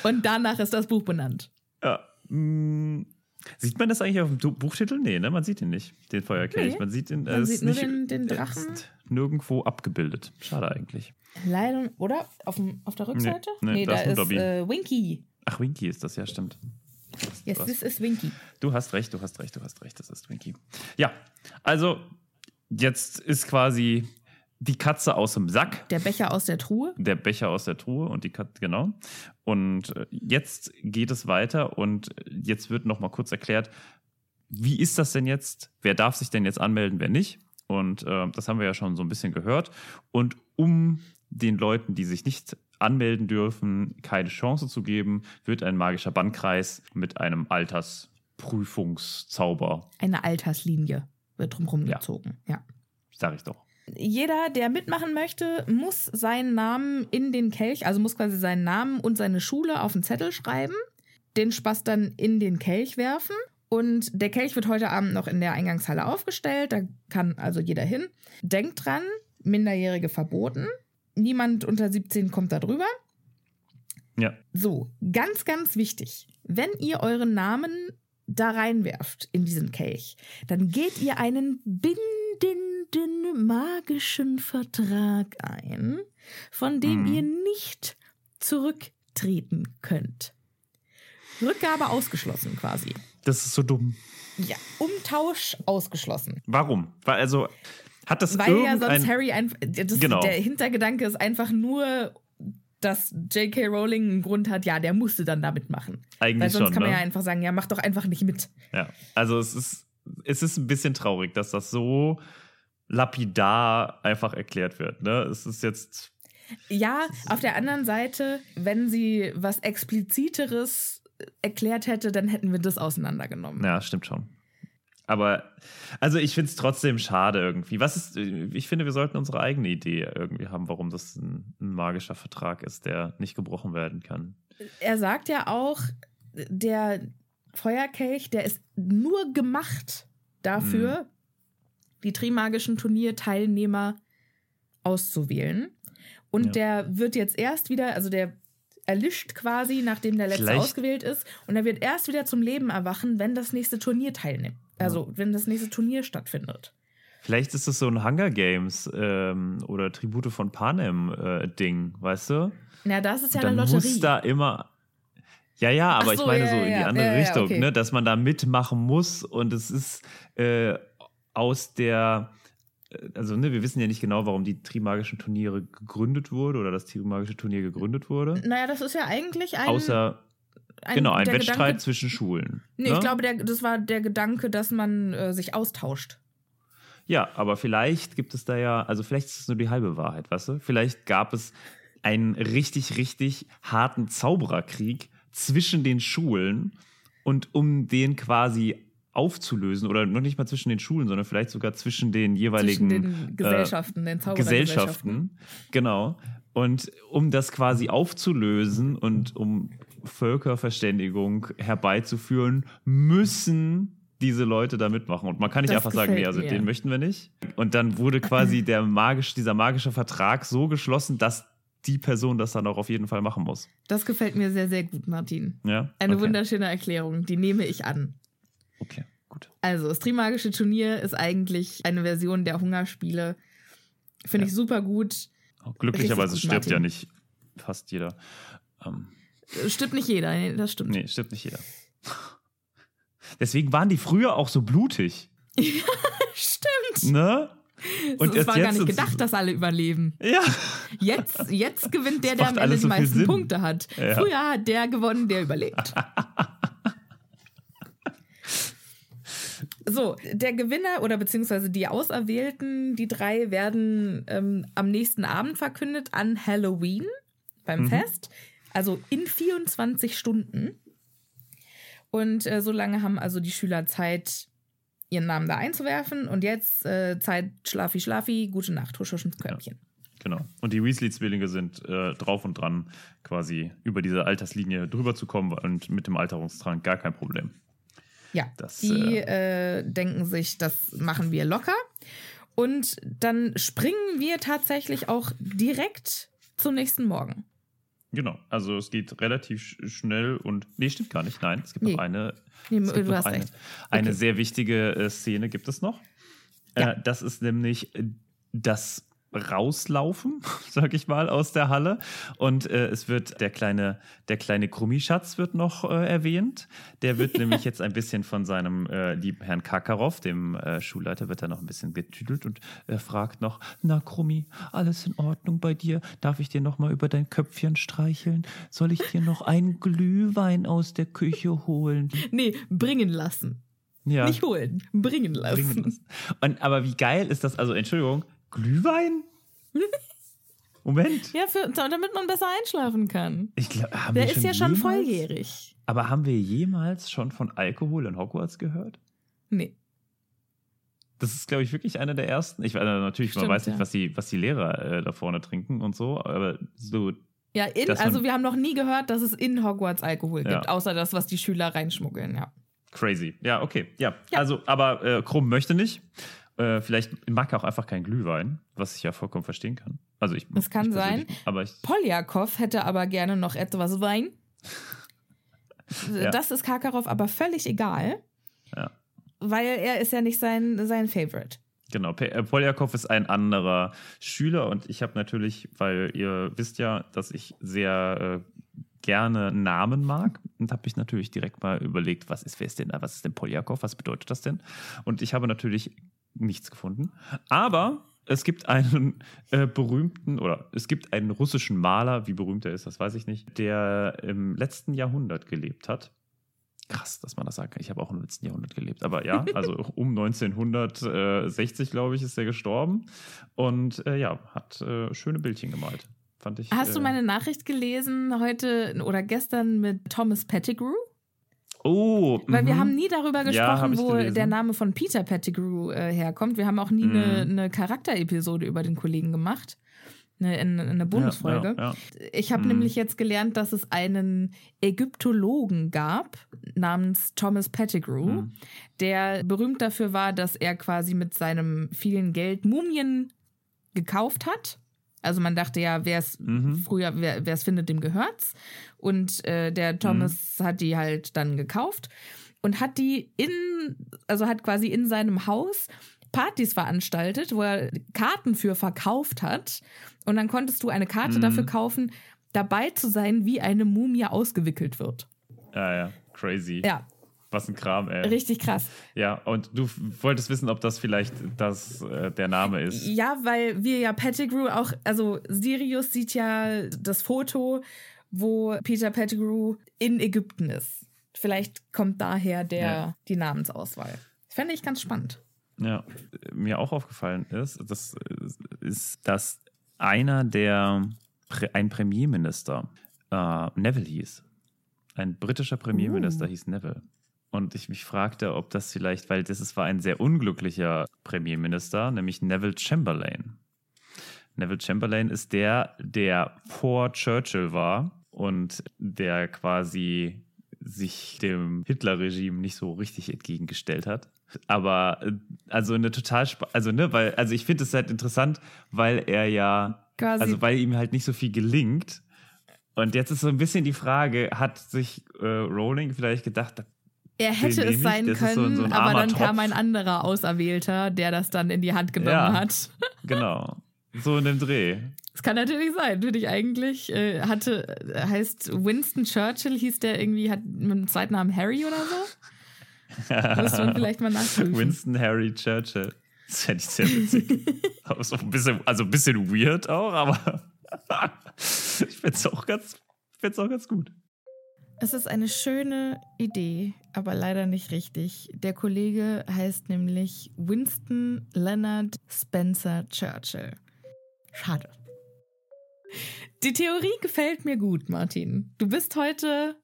Und danach ist das Buch benannt. Ja. mm, Sieht man das eigentlich auf dem Buchtitel? Nee, ne? Man sieht ihn nicht, den Feuerkelch. Nee. Man sieht ihn. Man ist sieht nur nicht, den- den Drachen. Ist nirgendwo abgebildet. Schade eigentlich. Leider, oder? Auf, dem, auf der Rückseite? nee, da da ist ist äh, Winky. Ach, Winky ist das, ja, stimmt. Yes, was. this is Winky. Du hast recht, du hast recht, du hast recht, das ist Winky. Ja, also jetzt ist quasi die Katze aus dem Sack, Der Becher aus der Truhe. der Becher aus der Truhe und die Katze, genau. Und äh, jetzt geht es weiter und jetzt wird noch mal kurz erklärt, wie ist das denn jetzt? Wer darf sich denn jetzt anmelden, wer nicht? Und äh, das haben wir ja schon so ein bisschen gehört. Und um den Leuten, die sich nicht anmelden dürfen, keine Chance zu geben, wird ein magischer Bannkreis mit einem Altersprüfungszauber, Eine Alterslinie wird drumherum Ja. gezogen. Ja. sag ich doch. Jeder, der mitmachen möchte, muss seinen Namen in den Kelch, also muss quasi seinen Namen und seine Schule auf den Zettel schreiben, den Spaß dann in den Kelch werfen. Und der Kelch wird heute Abend noch in der Eingangshalle aufgestellt. Da kann also jeder hin. Denkt dran, Minderjährige verboten. Niemand unter 17 kommt da drüber. Ja, So, ganz, ganz wichtig. Wenn ihr euren Namen da reinwerft in diesen Kelch, dann geht ihr einen bindenden magischen Vertrag ein, von dem Mhm. ihr nicht zurücktreten könnt. Rückgabe ausgeschlossen quasi. das ist so dumm. Ja, Umtausch ausgeschlossen. Warum? Weil also hat das Weil ja sonst Harry einfach. Genau. Der Hintergedanke ist einfach nur, dass J.K. Rowling einen Grund hat, ja, der musste dann damit machen. Eigentlich Weil sonst schon, kann man ne? ja einfach sagen, ja, mach doch einfach nicht mit. Ja, also es ist, es ist ein bisschen traurig, dass das so lapidar einfach erklärt wird. Ne? Es ist jetzt, Ja, auf der anderen Seite, wenn sie was Expliziteres erklärt hätte, dann hätten wir das auseinandergenommen. ja, stimmt schon. Aber, also ich finde es trotzdem schade irgendwie. Was ist, ich finde, wir sollten unsere eigene Idee irgendwie haben, warum das ein, ein magischer Vertrag ist, der nicht gebrochen werden kann. Er sagt ja auch, der Feuerkelch, der ist nur gemacht dafür, die Trimagischen Turnierteilnehmer auszuwählen. Und Ja. der wird jetzt erst wieder, also der erlischt quasi, nachdem der letzte Vielleicht- ausgewählt ist. Und er wird erst wieder zum Leben erwachen, wenn das nächste Turnier teilnimmt. Also wenn das nächste Turnier stattfindet. Vielleicht ist es so ein Hunger Games ähm, oder Tribute von Panem äh, Ding, weißt du? Na, das ist ja dann eine Lotterie. muss da immer. Ja, ja, aber so, ich meine ja, so ja, in die ja. andere Ja, ja, Richtung, okay. ne, dass man da mitmachen muss und es ist äh, aus der. äh, Also, ne, wir wissen ja nicht genau, warum die Trimagischen Turniere gegründet wurde oder das Trimagische Turnier gegründet wurde. naja, das ist ja eigentlich ein. Außer, ein genau, ein Wettstreit Gedanke, zwischen Schulen. Nee, ne? ich glaube, der, das war der Gedanke, dass man äh, sich austauscht. Ja, aber vielleicht gibt es da ja, also vielleicht ist es nur die halbe Wahrheit, weißt du? Vielleicht gab es einen richtig, richtig harten Zaubererkrieg zwischen den Schulen und um den quasi aufzulösen oder noch nicht mal zwischen den Schulen, sondern vielleicht sogar zwischen den jeweiligen Zwischen den Gesellschaften, den äh, Zauberergesellschaften. Gesellschaften. Genau. Und um das quasi aufzulösen und um Völkerverständigung herbeizuführen, müssen diese Leute da mitmachen. Und man kann nicht Das einfach sagen, nee, also mir. den möchten wir nicht. Und dann wurde quasi der magisch, dieser magische Vertrag so geschlossen, dass die Person das dann auch auf jeden Fall machen muss. Das gefällt mir sehr, sehr gut, Martin. Ja? Eine okay. wunderschöne Erklärung, die nehme ich an. Okay, gut. Also, das Trimagische Turnier ist eigentlich eine Version der Hungerspiele. Finde ich super gut. Glücklicherweise gut, stirbt ja Martin. nicht fast jeder. Ähm, Äh, Stimmt nicht jeder, nee, das stimmt. nee, stirbt nicht jeder. Deswegen waren die früher auch so blutig. Stimmt. Ne? Und es war gar nicht gedacht, dass alle überleben. Ja. Jetzt, jetzt gewinnt der, der am Ende die so viel meisten. Punkte hat. Ja. Früher hat der gewonnen, der überlebt. So, der Gewinner oder beziehungsweise die Auserwählten, die drei werden ähm, am nächsten Abend verkündet an Halloween beim Mhm. Fest. Also in 24 Stunden. Und äh, so lange haben also die Schüler Zeit, ihren Namen da einzuwerfen. Und jetzt äh, Zeit, Schlafi, Schlafi, gute Nacht, husch, husch ins Körbchen. Genau. Und die Weasley-Zwillinge sind äh, drauf und dran, quasi über diese Alterslinie drüber zu kommen und mit dem Alterungstrank gar kein Problem. Ja, Das, die äh, denken sich, das machen wir locker. Und dann springen wir tatsächlich auch direkt zum nächsten Morgen. Genau, also es geht relativ sch- schnell und. Nee, stimmt gar nicht. Nein, es gibt Nee. noch eine. Nee, du noch hast eine, recht. eine Okay. sehr wichtige äh, Szene gibt es noch. Ja. Äh, das ist nämlich äh, das Rauslaufen, sag ich mal, aus der Halle. Und äh, es wird der kleine, der kleine Krummischatz wird noch äh, erwähnt. Der wird nämlich jetzt ein bisschen von seinem äh, lieben Herrn Kakarov, dem äh, Schulleiter, wird er noch ein bisschen getüdelt und er fragt noch: Na, Krummi, alles in Ordnung bei dir? Darf ich dir noch mal über dein Köpfchen streicheln? Soll ich dir noch einen Glühwein aus der Küche holen? Nee, bringen lassen. Ja. Nicht holen, bringen lassen. bringen lassen. Und, aber wie geil ist das? Also, Entschuldigung, Glühwein? Moment. Ja, für, damit man besser einschlafen kann. Ich glaub, haben Der wir ist ja schon jemals- volljährig. Aber haben wir jemals schon von Alkohol in Hogwarts gehört? Nee. Das ist, glaube ich, wirklich einer der ersten. Ich weiß natürlich, man Stimmt, weiß nicht, ja. was die, was die Lehrer äh, da vorne trinken und so, aber so, Ja, in, man- also wir haben noch nie gehört, dass es in Hogwarts Alkohol Ja. gibt, außer das, was die Schüler reinschmuggeln, ja. crazy. Ja, okay. Ja, Ja. also, aber äh, Krumm möchte nicht. Äh, vielleicht mag er auch einfach keinen Glühwein, was ich ja vollkommen verstehen kann. Also ich, Das kann ich sein. Aber ich, Poljakov hätte aber gerne noch etwas Wein. Ja. Das ist Karkaroff aber völlig egal, ja. weil er ist ja nicht sein, sein Favorite. Genau, äh, Poljakov ist ein anderer Schüler und ich habe natürlich, weil ihr wisst ja, dass ich sehr äh, gerne Namen mag und habe mich natürlich direkt mal überlegt, was ist, wer ist denn da, was ist denn Poljakov, was bedeutet das denn? Und ich habe natürlich nichts gefunden, aber es gibt einen äh, berühmten oder es gibt einen russischen Maler, wie berühmt er ist, das weiß ich nicht, der im letzten Jahrhundert gelebt hat. Krass, dass man das sagen kann. Ich habe auch im letzten Jahrhundert gelebt. Aber ja, also um 1960, glaube ich, ist er gestorben. Und äh, ja, hat äh, schöne Bildchen gemalt. Fand ich. Hast du äh, meine Nachricht gelesen heute oder gestern mit Thomas Pettigrew? Oh, Weil wir mhm. haben nie darüber Ja, gesprochen, ich wo gelesen. der Name von Peter Pettigrew äh, herkommt. Wir haben auch nie eine, eine Charakterepisode über den Kollegen gemacht. Eine, eine, eine Bonusfolge. Ja, ja, Ich habe Mhm. nämlich jetzt gelernt, dass es einen Ägyptologen gab namens Thomas Pettigrew, Mhm. der berühmt dafür war, dass er quasi mit seinem vielen Geld Mumien gekauft hat. Also man dachte ja, wer es Mhm. früher, wer es findet, dem gehört's. Und äh, der Thomas hat die halt dann gekauft und hat die in, also hat quasi in seinem Haus Partys veranstaltet, wo er Karten für verkauft hat. Und dann konntest du eine Karte Mhm. dafür kaufen, dabei zu sein, wie eine Mumie ausgewickelt wird. ja, ja. Crazy. Ja, Was ein Kram, ey. richtig krass. Ja, und du wolltest wissen, ob das vielleicht das, äh, der Name ist. Ja, weil wir ja Pettigrew auch, also Sirius sieht ja das Foto, wo Peter Pettigrew in Ägypten ist. Vielleicht kommt daher der, Ja. die Namensauswahl. Das fände ich ganz spannend. Ja, mir auch aufgefallen ist, das äh, ist, dass einer der, ein Premierminister, äh, Neville hieß. Ein britischer Premierminister Uh. hieß Neville. Und ich mich fragte, ob das vielleicht, weil das ist, war ein sehr unglücklicher Premierminister, nämlich Neville Chamberlain. Neville Chamberlain ist der, der vor Churchill war und der quasi sich dem Hitler-Regime nicht so richtig entgegengestellt hat. Aber äh, also eine total, also ne, weil, also ich finde es halt interessant, weil er ja, Quasi. also weil ihm halt nicht so viel gelingt. Und jetzt ist so ein bisschen die Frage, hat sich äh, Rowling vielleicht gedacht, Er hätte es sein Das so- können, so ein aber dann kam Tropf. ein anderer Auserwählter, der das dann in die Hand genommen Ja. hat. genau, so in dem Dreh. Das kann natürlich sein, finde ich eigentlich. Äh, hatte, äh, heißt Winston Churchill, hieß der irgendwie, hat mit dem zweiten Namen Harry oder so? Müsste man vielleicht mal nachprüfen. Winston Harry Churchill. Das fände ich sehr witzig. aber so ein bisschen, also ein bisschen weird auch, aber ich fände es auch, ganz- auch ganz gut. Es ist eine schöne Idee, aber leider nicht richtig. Der Kollege heißt nämlich Winston Leonard Spencer Churchill. Schade. Die Theorie gefällt mir gut, Martin. Du bist heute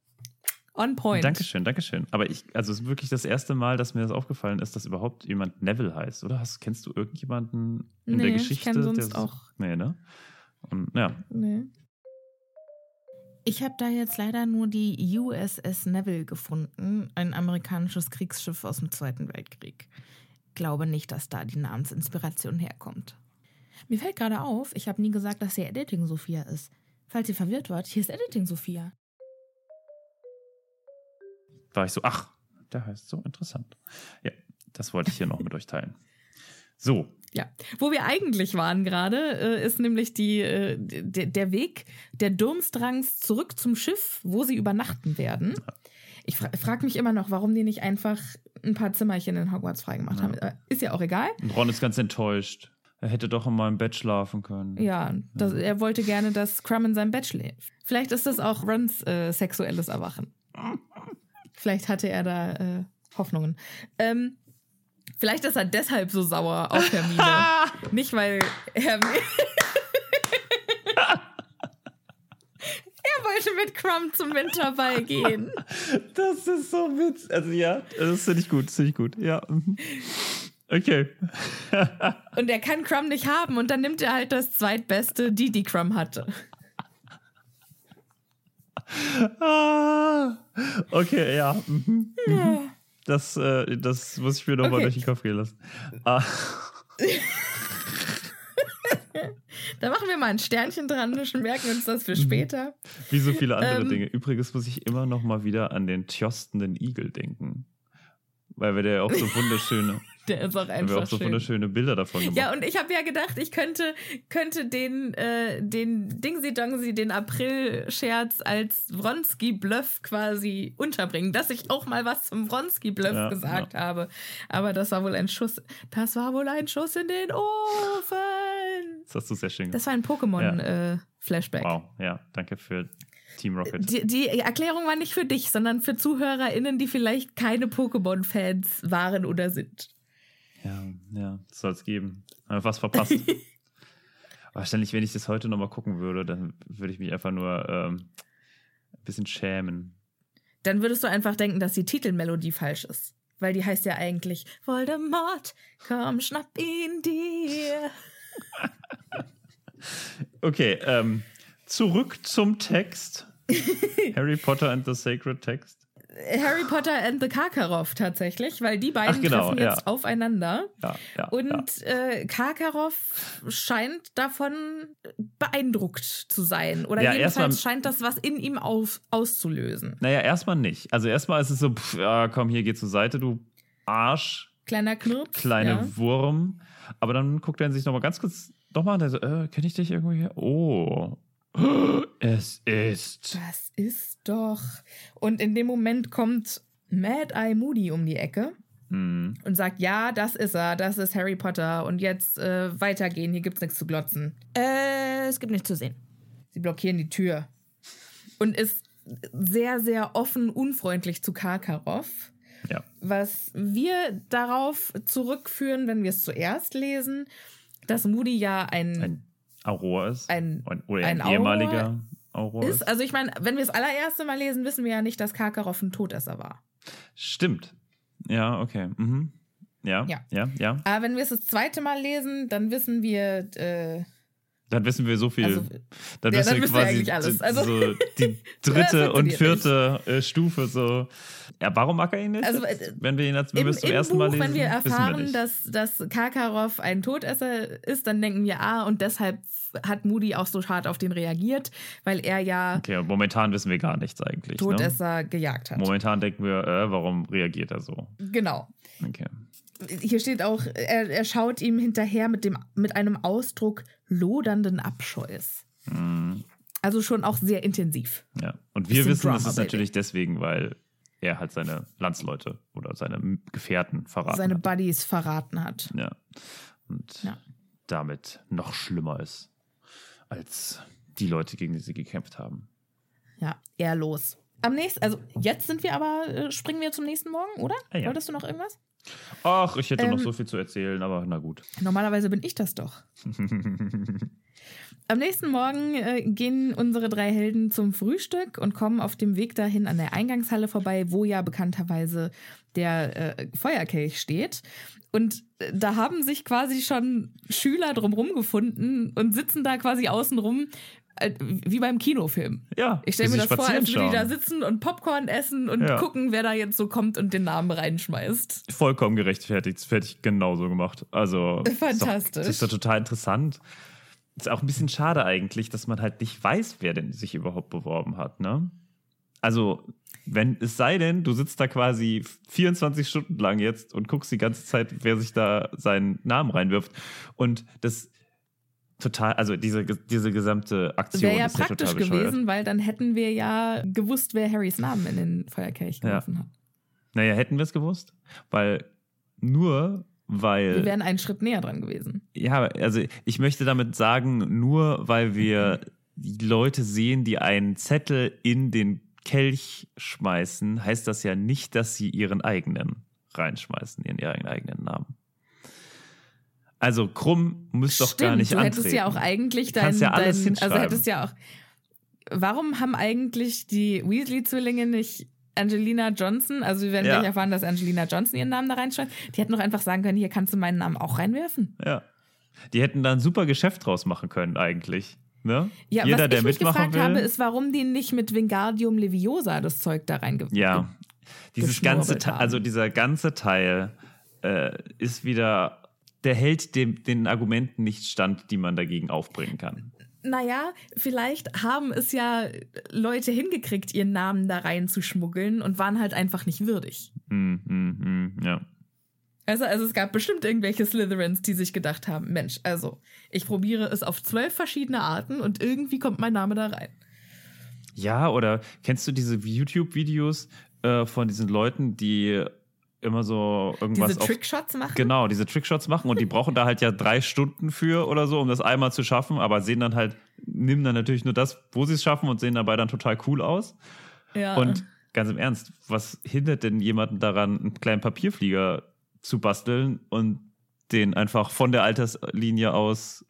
on point. Dankeschön, Dankeschön. Aber ich, also es ist wirklich das erste Mal, dass mir das aufgefallen ist, dass überhaupt jemand Neville heißt, oder? Hast, kennst du irgendjemanden in der Nee, ich Geschichte? kenn sonst der- auch- Nee, ne? Und, ja, Nee. Ich habe da jetzt leider nur die USS Neville gefunden, ein amerikanisches Kriegsschiff aus dem Zweiten Weltkrieg. Glaube nicht, dass da die Namensinspiration herkommt. Mir fällt gerade auf, ich habe nie gesagt, dass hier Editing Sophia ist. Falls ihr verwirrt wart, hier ist Editing Sophia. War ich so, ach, der heißt so interessant. Ja, das wollte ich hier noch mit euch teilen. So, Ja, wo wir eigentlich waren gerade, äh, ist nämlich die, äh, der, Weg der Durmstrangs zurück zum Schiff, wo sie übernachten werden. Ich fra frage mich immer noch, warum die nicht einfach ein paar Zimmerchen in Hogwarts freigemacht haben. Äh, Ist ja auch egal. und Ron ist ganz enttäuscht. Er hätte doch in meinem Bett schlafen können. Ja, das, er wollte gerne, dass Crumb in seinem Bett schläft. Vielleicht ist das auch Rons äh, sexuelles Erwachen. Vielleicht hatte er da Hoffnungen. Ähm, vielleicht ist er deshalb so sauer auf Hermine. Nicht, weil Hermine... er wollte mit Crumb zum Winterball gehen. Das ist so witzig. Also ja, das finde ich gut, das finde ich gut. Ja. mhm. Okay. Und er kann Crumb nicht haben und dann nimmt er halt das zweitbeste, die die Crumb hatte. Ah, okay, ja. mhm. Ja. Das, äh, das muss ich mir nochmal Okay. durch den Kopf gehen lassen. Ah, Da machen wir mal ein Sternchen dran, wir merken uns das für später. wie so viele andere Ähm. Dinge. Übrigens muss ich immer noch mal wieder an den tjostenden Igel denken. Weil wir der auch so wunderschöne, Der ist auch weil wir auch einfach so schön. wunderschöne Bilder davon gemacht Ja, und ich habe ja gedacht, ich könnte, könnte den, äh, den Dingsy Dongsi, den April-Scherz als Wronski-Bluff quasi unterbringen, dass ich auch mal was zum Wronski-Bluff Ja, gesagt habe. Aber das war wohl ein Schuss, das war wohl ein Schuss in den Ofen. Das hast du sehr schön gemacht. Das war ein Pokémon-Flashback. Wow, ja, danke für Team Rocket. Die, die Erklärung war nicht für dich, sondern für ZuhörerInnen, die vielleicht keine Pokémon-Fans waren oder sind. Ja, ja, soll es geben. Haben wir was verpasst. Wahrscheinlich, wenn ich das heute nochmal gucken würde, dann würde ich mich einfach nur ähm, ein bisschen schämen. Dann würdest du einfach denken, dass die Titelmelodie falsch ist. Weil die heißt ja eigentlich Voldemort, komm, schnapp ihn dir. Okay, ähm, zurück zum Text. Harry Potter and the Sacred Text. Harry Potter and the Karkaroff tatsächlich, weil die beiden Ach, genau, treffen ja. jetzt aufeinander. Ja, ja. Und äh, Karkaroff scheint davon beeindruckt zu sein. Oder Ja, jedenfalls erstmal- scheint das was in ihm auf, auszulösen. Naja, erstmal nicht. Also erstmal ist es so, pff, ja, komm, hier geh zur Seite, du Arsch, Kleiner Knirps. kleine ja. Wurm. Aber dann guckt er sich nochmal ganz kurz nochmal an, der so, äh, kenne ich dich irgendwie? Oh. Es ist. Das ist doch. Und in dem Moment kommt Mad Eye Moody um die Ecke Hm. und sagt: Ja, das ist er, das ist Harry Potter. Und jetzt äh, weitergehen, hier gibt's nichts zu glotzen. Äh, es gibt nichts zu sehen. Sie blockieren die Tür und ist sehr, sehr offen, unfreundlich zu Karkaroff. Ja. Was wir darauf zurückführen, wenn wir es zuerst lesen, dass Moody ja ein, Ein Auror ist. ein Oder ein, ein ehemaliger Auror ist. ist. Also ich meine, wenn wir das allererste Mal lesen, wissen wir ja nicht, dass Karkaroff ein Todesser war. Stimmt. Ja, okay. Mhm. Ja, Ja. ja, ja, Aber wenn wir es das zweite Mal lesen, dann wissen wir, äh, Dann wissen wir so viel. Also, dann ja, wissen dann wir wir quasi eigentlich alles. Also- so die dritte und vierte äh, Stufe so. Ja, warum mag er ihn nicht? Also, äh, wenn wir ihn als, wenn im, wir zum im ersten Buch, Mal lesen, wenn wir erfahren, nicht. dass, dass Karkaroff ein Todesser ist, dann denken wir, ah, und deshalb hat Moody auch so hart auf den reagiert, weil er ja Okay, momentan wissen wir gar nichts eigentlich. Ne? Todesser gejagt hat. Momentan denken wir, äh, warum reagiert er so? Genau. Okay. Hier steht auch, er, er schaut ihm hinterher mit, dem, mit einem Ausdruck lodernden Abscheus. Mhm. Also schon auch sehr intensiv. Ja. Und wir wissen, das Drama, ist Baby. natürlich deswegen, weil er halt seine Landsleute oder seine Gefährten verraten Seine hat. Buddies verraten hat. Ja. Und Ja. damit noch schlimmer ist als die Leute, gegen die sie gekämpft haben. Ja, eher los. Am nächsten, also jetzt sind wir aber, äh, springen wir zum nächsten Morgen, oder? Ah, ja. Wolltest du noch irgendwas? Ach, ich hätte noch Ähm, so viel zu erzählen, aber na gut. Normalerweise bin ich das doch. Am nächsten Morgen äh, gehen unsere drei Helden zum Frühstück und kommen auf dem Weg dahin an der Eingangshalle vorbei, wo ja bekannterweise der äh, Feuerkelch steht. Und äh, da haben sich quasi schon Schüler drumrum gefunden und sitzen da quasi außenrum, wie beim Kinofilm. ja, Ich stelle mir das vor, als würden die da sitzen und Popcorn essen und Ja. gucken, wer da jetzt so kommt und den Namen reinschmeißt. Vollkommen gerechtfertigt. Das hätte ich genauso gemacht. Also, Fantastisch. Ist doch, ist doch total interessant. ist auch ein bisschen schade eigentlich, dass man halt nicht weiß, wer denn sich überhaupt beworben hat, ne? Also, wenn es sei denn, du sitzt da quasi 24 Stunden lang jetzt und guckst die ganze Zeit, wer sich da seinen Namen reinwirft. Und das total, also diese, diese gesamte Aktion Wäre ja ist ja praktisch total bescheuert. gewesen, weil dann hätten wir ja gewusst, wer Harrys Namen in den Feuerkelch Ja. geworfen hat. Naja, hätten wir es gewusst, weil nur weil. Wir wären einen Schritt näher dran gewesen. Ja, also ich möchte damit sagen, nur weil wir die Leute sehen, die einen Zettel in den Kelch schmeißen, heißt das ja nicht, dass sie ihren eigenen reinschmeißen, ihren, ihren eigenen Namen. Also Krumm muss doch gar nicht du antreten. hättest ja auch eigentlich Du dein, ja alles dein also hättest ja auch. Warum haben eigentlich die Weasley-Zwillinge nicht Angelina Johnson, also wir werden Ja. gleich erfahren, dass Angelina Johnson ihren Namen da reinschreibt, die hätten doch einfach sagen können, hier kannst du meinen Namen auch reinwerfen. Ja. Die hätten da ein super Geschäft draus machen können, eigentlich. Ne? Ja, Jeder, was der ich mich gefragt will. habe, ist, warum die nicht mit Wingardium Leviosa das Zeug da reingeworfen Ja, dieses ganze, haben. also dieser ganze Teil äh, ist wieder, der hält dem, den Argumenten nicht stand, die man dagegen aufbringen kann. Naja, vielleicht haben es ja Leute hingekriegt, ihren Namen da reinzuschmuggeln und waren halt einfach nicht würdig. Hm, hm, hm, ja. Also, also es gab bestimmt irgendwelche Slytherins, die sich gedacht haben, Mensch, also ich probiere es auf zwölf verschiedene Arten und irgendwie kommt mein Name da rein. ja, oder kennst du diese YouTube-Videos äh, von diesen Leuten, die immer so irgendwas Diese Trickshots machen? Genau, diese Trickshots machen und die brauchen da halt ja drei Stunden für oder so, um das einmal zu schaffen, aber sehen dann halt, nehmen dann natürlich nur das, wo sie es schaffen und sehen dabei dann total cool aus. Ja. Und ganz im Ernst, was hindert denn jemanden daran, einen kleinen Papierflieger zu basteln und den einfach von der Alterslinie aus.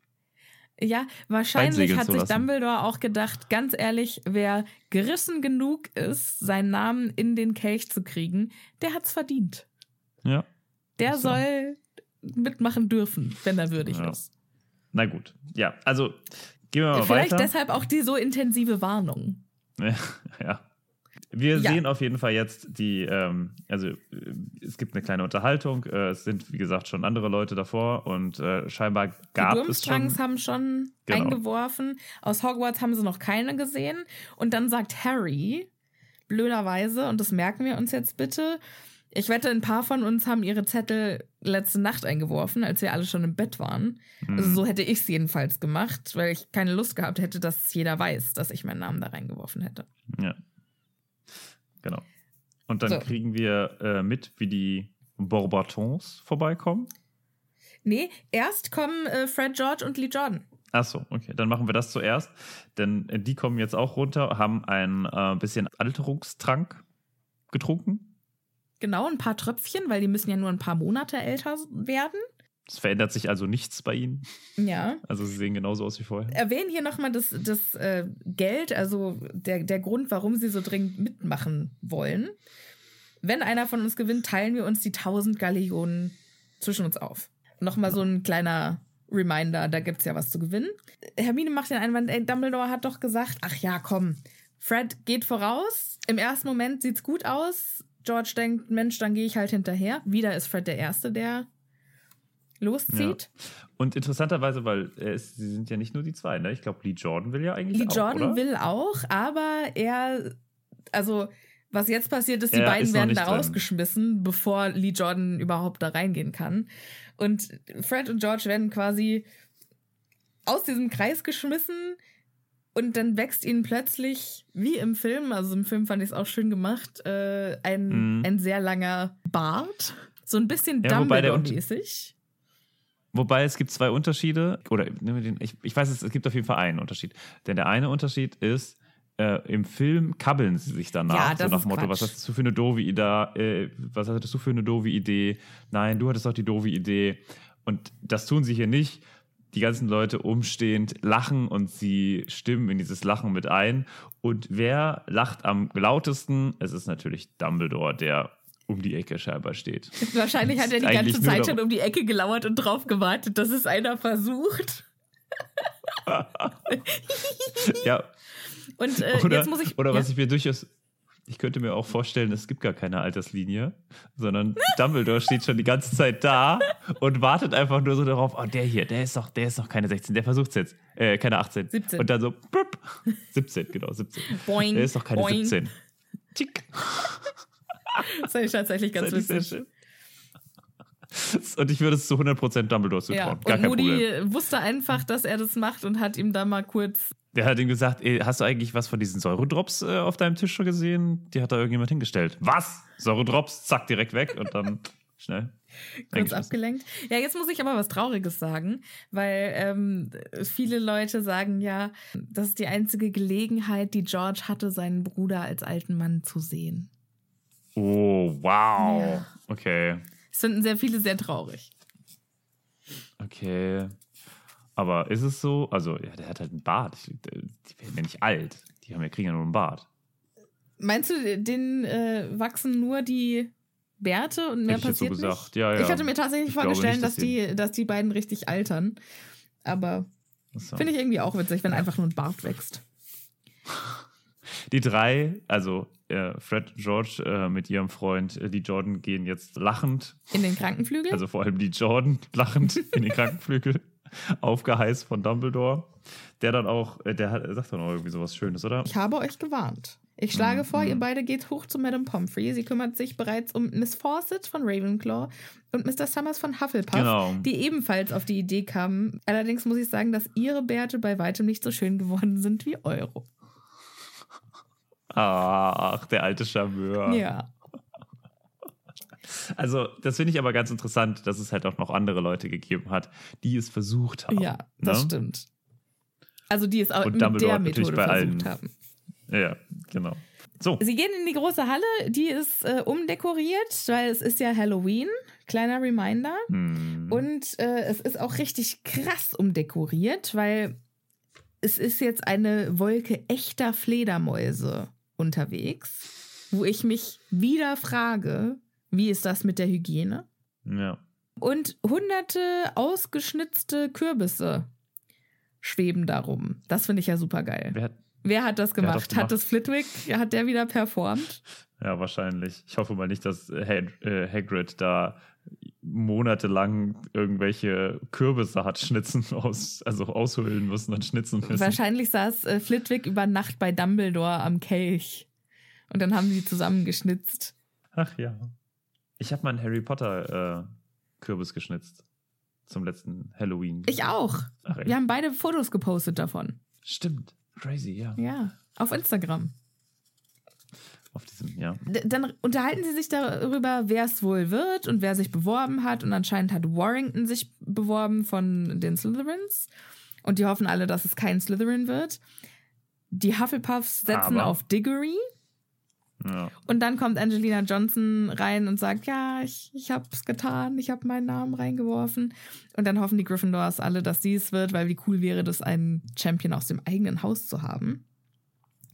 Ja, wahrscheinlich hat sich. Dumbledore auch gedacht, ganz ehrlich, wer gerissen genug ist, seinen Namen in den Kelch zu kriegen, der hat's verdient. Ja. Der so. soll mitmachen dürfen, wenn er würdig Ja. ist. Na gut. Ja, also gehen wir mal Vielleicht weiter. deshalb auch die so intensive Warnung. ja. Wir Ja. sehen auf jeden Fall jetzt die, ähm, also äh, es gibt eine kleine Unterhaltung. Äh, es sind, wie gesagt, schon andere Leute davor und äh, scheinbar gab die es schon. haben schon Genau. eingeworfen. Aus Hogwarts haben sie noch keine gesehen. Und dann sagt Harry, blöderweise, und das merken wir uns jetzt bitte, ich wette, ein paar von uns haben ihre Zettel letzte Nacht eingeworfen, als wir alle schon im Bett waren. Also Mhm. so hätte ich es jedenfalls gemacht, weil ich keine Lust gehabt hätte, dass jeder weiß, dass ich meinen Namen da reingeworfen hätte. Ja. Genau. Und dann So. kriegen wir äh, mit, wie die Bourbatons vorbeikommen. Nee, erst kommen äh, Fred George und Lee Jordan. Ach so, okay. Dann machen wir das zuerst. Denn äh, die kommen jetzt auch runter, haben ein äh, bisschen Alterungstrank getrunken. Genau, ein paar Tröpfchen, weil die müssen ja nur ein paar Monate älter werden. Es verändert sich also nichts bei ihnen. Ja. Also sie sehen genauso aus wie vorher. erwähnen hier nochmal das, das äh, Geld, also der, der Grund, warum sie so dringend mitmachen wollen. Wenn einer von uns gewinnt, teilen wir uns die 1000 Galeonen zwischen uns auf. Nochmal so ein kleiner Reminder, da gibt's ja was zu gewinnen. Hermine macht den Einwand, ey, Dumbledore hat doch gesagt, ach ja, komm, Fred geht voraus. Im ersten Moment sieht's gut aus. George denkt, Mensch, dann gehe ich halt hinterher. Wieder ist Fred der Erste, der loszieht. Und interessanterweise, weil es, sie sind ja nicht nur die zwei, ne? Ich glaube, Lee Jordan will ja eigentlich Lee auch, Jordan oder? will auch, aber er, also was jetzt passiert ist, die Er beiden ist werden da rausgeschmissen, bevor Lee Jordan überhaupt da reingehen kann. Und Fred und George werden quasi aus diesem Kreis geschmissen und dann wächst ihnen plötzlich, wie im Film, also im Film fand ich es auch schön gemacht, äh, ein, Mhm. ein sehr langer Bart. So ein bisschen Ja, Dumbledore-mäßig. Wobei es gibt zwei Unterschiede, oder nehmen wir den, ich, ich weiß es, es gibt auf jeden Fall einen Unterschied. Denn der eine Unterschied ist, äh, im Film kabbeln sie sich danach. Ja, so das nach ist dem Motto, Quatsch. was hast du für eine doofe Idee, äh, was hattest du für eine doofe Idee? Nein, du hattest doch die doofe Idee. Und das tun sie hier nicht. Die ganzen Leute umstehend lachen und sie stimmen in dieses Lachen mit ein. Und wer lacht am lautesten? Es ist natürlich Dumbledore, der um die Ecke scheinbar steht. Wahrscheinlich hat er die ganze Zeit schon um die Ecke gelauert und drauf gewartet, dass es einer versucht. ja, Und äh, oder, jetzt muss ich. oder ja. was ich mir durchaus, Ich könnte mir auch vorstellen, es gibt gar keine Alterslinie, sondern Dumbledore steht schon die ganze Zeit da und wartet einfach nur so darauf, oh, der hier, der ist doch, der ist noch keine 16, der versucht es jetzt. Äh, keine 18. 17. Und dann so, blub, 17, genau, 17. Boing, der ist doch keine boing. 17. Tick. Das fand ich tatsächlich ganz ist sehr witzig. schön. Und ich würde es zu 100% Dumbledore zutrauen. Ja, Gar und kein Moody Problem. wusste einfach, dass er das macht und hat ihm da mal kurz. Der hat ihm gesagt, ey, hast du eigentlich was von diesen Säuredrops äh, auf deinem Tisch schon gesehen? Die hat da irgendjemand hingestellt. Was? Säuredrops? Zack, direkt weg und dann schnell. kurz abgelenkt. Ja, jetzt muss ich aber was Trauriges sagen, weil ähm, viele Leute sagen ja, das ist die einzige Gelegenheit, die George hatte, seinen Bruder als alten Mann zu sehen. Oh, wow. Ja. Okay. Das finden sehr viele sehr traurig. Okay. Aber ist es so? Also, ja, der hat halt einen Bart. Ich, die werden ja nicht alt. Die haben ja, kriegen ja nur einen Bart. Meinst du, denen äh, wachsen nur die Bärte und mehr Hätte ich jetzt so passiert nicht? Ja, ja. Ich hatte mir tatsächlich Ich vorgestellt, nicht, dass, dass die, dass die beiden richtig altern. Aber So. finde ich irgendwie auch witzig, wenn einfach nur ein Bart wächst. Die drei, also äh, Fred und George äh, mit ihrem Freund, äh, die Jordan, gehen jetzt lachend, In den Krankenflügel? also vor allem die Jordan lachend in den Krankenflügel, aufgeheißt von Dumbledore. Der dann auch, der hat, sagt dann auch irgendwie sowas Schönes, oder? Ich habe euch gewarnt. Ich schlage Mhm, vor, ihr mhm. beide geht hoch zu Madame Pomfrey. Sie kümmert sich bereits um Miss Fawcett von Ravenclaw und Mr. Summers von Hufflepuff, Genau. die ebenfalls auf die Idee kamen. Allerdings muss ich sagen, dass ihre Bärte bei weitem nicht so schön geworden sind wie eure. Ach, der alte Charmeur. Ja. Also, das finde ich aber ganz interessant, dass es halt auch noch andere Leute gegeben hat, die es versucht haben. Ja, das ne? stimmt. Also die es auch Und mit der Methode versucht allen- haben. Ja, genau. So, Sie gehen in die große Halle, die ist äh, umdekoriert, weil es ist ja Halloween. Kleiner Reminder. hm, Und äh, es ist auch richtig krass umdekoriert, weil es ist jetzt eine Wolke echter Fledermäuse unterwegs, wo ich mich wieder frage, wie ist das mit der Hygiene? ja. Und hunderte ausgeschnitzte Kürbisse schweben darum. Das finde ich ja super geil. Wer hat, Wer hat das Wer hat gemacht? das Hat gemacht? das Flitwick? Hat der wieder performt? ja, wahrscheinlich. Ich hoffe mal nicht, dass äh, Hagrid da monatelang irgendwelche Kürbisse hat schnitzen aus, also aushöhlen müssen und schnitzen müssen. Wahrscheinlich saß äh, Flitwick über Nacht bei Dumbledore am Kelch. Und dann haben sie zusammen geschnitzt. Ach ja. Ich habe mal einen Harry Potter äh, Kürbis geschnitzt. Zum letzten Halloween. Ich auch. Ach? Wir haben beide Fotos gepostet davon. Stimmt. Crazy, ja. Ja. Auf Instagram. Auf diesem, ja. Dann unterhalten sie sich darüber, wer es wohl wird und wer sich beworben hat. Und anscheinend hat Warrington sich beworben von den Slytherins. Und die hoffen alle, dass es kein Slytherin wird. Die Hufflepuffs setzen Aber- auf Diggory. ja. Und dann kommt Angelina Johnson rein und sagt, ja, ich, ich hab's getan, ich habe meinen Namen reingeworfen. Und dann hoffen die Gryffindors alle, dass sie es wird, weil wie cool wäre das, einen Champion aus dem eigenen Haus zu haben.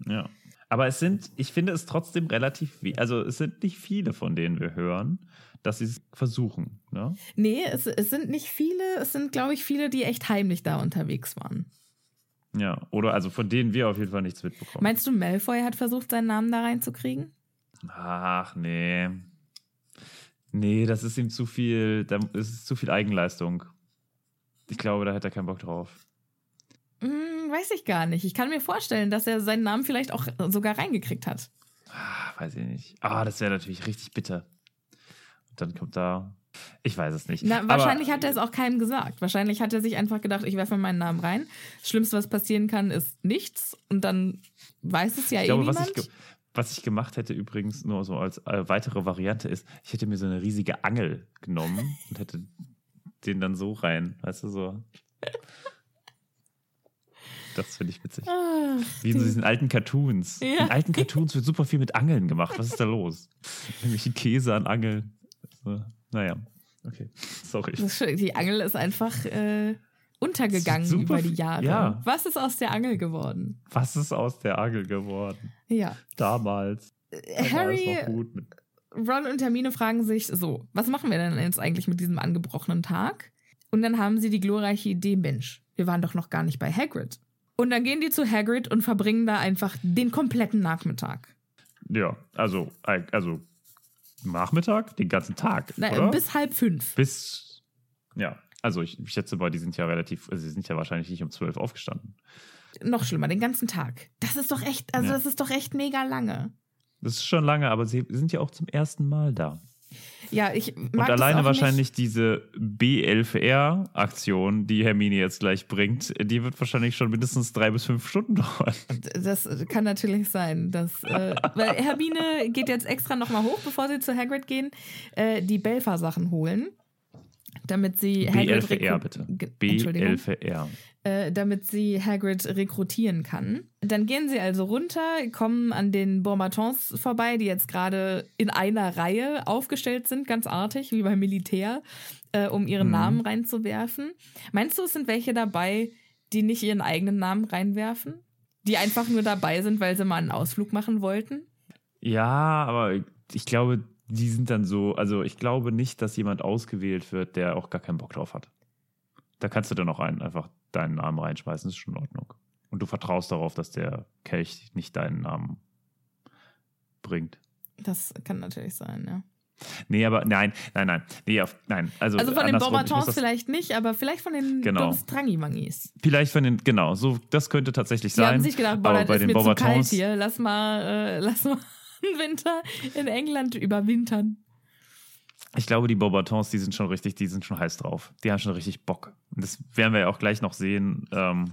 Ja. Aber es sind, ich finde es trotzdem relativ, also es sind nicht viele, von denen wir hören, dass sie es versuchen. Ne? Nee, es, es sind nicht viele, es sind, glaube ich, viele, die echt heimlich da unterwegs waren. Ja. Oder also von denen wir auf jeden Fall nichts mitbekommen. Meinst du, Malfoy hat versucht, seinen Namen da reinzukriegen? Ach, nee. Nee, das ist ihm zu viel, da ist zu viel Eigenleistung. Ich glaube, da hätte er keinen Bock drauf. Hm, weiß ich gar nicht. Ich kann mir vorstellen, dass er seinen Namen vielleicht auch sogar reingekriegt hat. Ah, weiß ich nicht. Ah, das wäre natürlich richtig bitter. Und dann kommt da. Ich weiß es nicht. Na, Aber- wahrscheinlich hat er es auch keinem gesagt. Wahrscheinlich hat er sich einfach gedacht, ich werfe meinen Namen rein. Das Schlimmste, was passieren kann, ist nichts. Und dann weiß es ja Ich eh glaube, was niemand. ich, ge- was ich gemacht hätte übrigens nur so als äh, weitere Variante ist, ich hätte mir so eine riesige Angel genommen und hätte den dann so rein, weißt du, so. Das finde ich witzig. Ach, Wie in so die- diesen alten Cartoons. Ja. In alten Cartoons wird super viel mit Angeln gemacht. Was ist da los? Irgendwelche Käse an Angeln. Naja, okay. Sorry. die Angel ist einfach äh, untergegangen Super über die Jahre. ja. Was ist aus der Angel geworden? Was ist aus der Angel geworden? Ja. Damals. Alles Harry, Ron und Hermine fragen sich so, was machen wir denn jetzt eigentlich mit diesem angebrochenen Tag? Und dann haben sie die glorreiche Idee, Mensch, wir waren doch noch gar nicht bei Hagrid. Und dann gehen die zu Hagrid und verbringen da einfach den kompletten Nachmittag. Ja, also, also Nachmittag, den ganzen Tag. Na, oder? bis halb fünf. Bis, ja, also ich, ich schätze mal, die sind ja relativ, also sie sind ja wahrscheinlich nicht um zwölf aufgestanden. Noch schlimmer, den ganzen Tag. Das ist doch echt, also Ja. das ist doch echt mega lange. Das ist schon lange, aber sie sind ja auch zum ersten Mal da. Ja, ich mag Und alleine wahrscheinlich diese B11R-Aktion, die Hermine jetzt gleich bringt, die wird wahrscheinlich schon mindestens drei bis fünf Stunden dauern. Nicht. Das kann natürlich sein. Dass, äh, weil Hermine geht jetzt extra nochmal hoch, bevor sie zu Hagrid gehen, äh, die Belfer-Sachen holen. Damit sie Hagrid B11R rekru- bitte. B11R. äh, damit sie Hagrid rekrutieren kann. Dann gehen sie also runter, kommen an den Bormatons vorbei, die jetzt gerade in einer Reihe aufgestellt sind, ganz artig, wie beim Militär, äh, um ihren Mhm. Namen reinzuwerfen. Meinst du, es sind welche dabei, die nicht ihren eigenen Namen reinwerfen? Die einfach nur dabei sind, weil sie mal einen Ausflug machen wollten? Ja, aber ich glaube, die sind dann so, also ich glaube nicht, dass jemand ausgewählt wird, der auch gar keinen Bock drauf hat. Da kannst du dann auch einen, einfach deinen Namen reinschmeißen, das ist schon in Ordnung. Und du vertraust darauf, dass der Kelch nicht deinen Namen bringt. Das kann natürlich sein, ja. Nee, aber nein, nein, nein. Nee, auf, nein. Also, Also von den das- vielleicht nicht, aber vielleicht von den Genau. Strangimangis. Vielleicht von den, genau, so, das könnte tatsächlich sein. haben sich gedacht, boah, aber bei ist den mir zu kalt hier. Lass mal, äh, lass mal Winter in England überwintern. Ich glaube, die Bobatons, die sind schon richtig, die sind schon heiß drauf. Die haben schon richtig Bock. Und das werden wir ja auch gleich noch sehen. Ähm,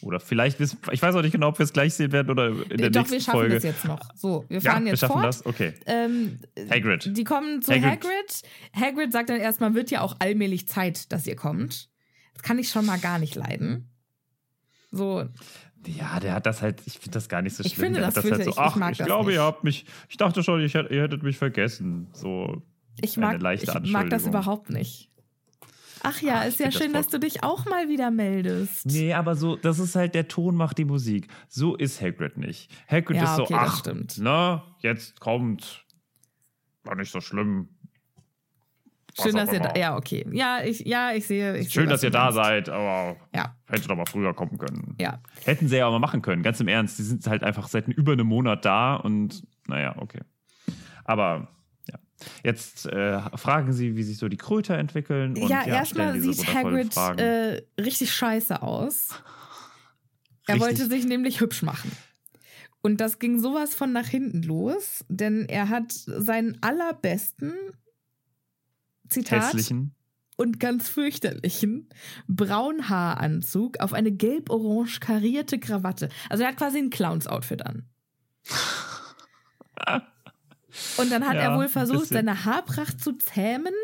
oder vielleicht, wissen- ich weiß auch nicht genau, ob wir es gleich sehen werden oder in der Doch, nächsten wir schaffen Folge. das jetzt noch. So, wir ja, fahren wir jetzt schaffen fort. das. Okay. Ähm, Hagrid. Die kommen zu Hagrid. Hagrid. Hagrid. sagt dann erstmal, wird ja auch allmählich Zeit, dass ihr kommt. Das kann ich schon mal gar nicht leiden. So, Ja, der hat das halt, ich finde das gar nicht so schlimm. Ich finde, der das das halt so, ich- ich ach, ich das glaube, nicht. ihr habt mich, ich dachte schon, ich, ihr hättet mich vergessen. So, ich Eine mag, leichte ich mag das überhaupt nicht. Ach ja, ich ist ja find das schön, dass du dich auch mal wieder meldest. Nee, aber so, das ist halt, der Ton macht die Musik. So ist Hagrid nicht. Hagrid Ja, ist so, okay, ach, stimmt. na, jetzt kommt. War nicht so schlimm. Schön, dass ihr da. Ja, okay. Ja, ich, ja, ich sehe. Ich Schön, sehe, dass ihr da seid, aber Ja, hätte doch mal früher kommen können. ja. Hätten sie ja auch mal machen können, ganz im Ernst. Die sind halt einfach seit über einem Monat da und naja, okay. Aber ja. Jetzt äh, fragen sie, wie sich so die Kröter entwickeln. Und, ja, stellen erstmal sieht Hagrid äh, richtig scheiße aus. Er Richtig. wollte sich nämlich hübsch machen. Und das ging sowas von nach hinten los, denn er hat seinen allerbesten Zitat hässlichen. und ganz fürchterlichen Braunhaaranzug auf eine gelb-orange karierte Krawatte. Also er hat quasi ein Clowns-Outfit an. Und dann hat Ja, er wohl versucht, seine Haarpracht zu zähmen.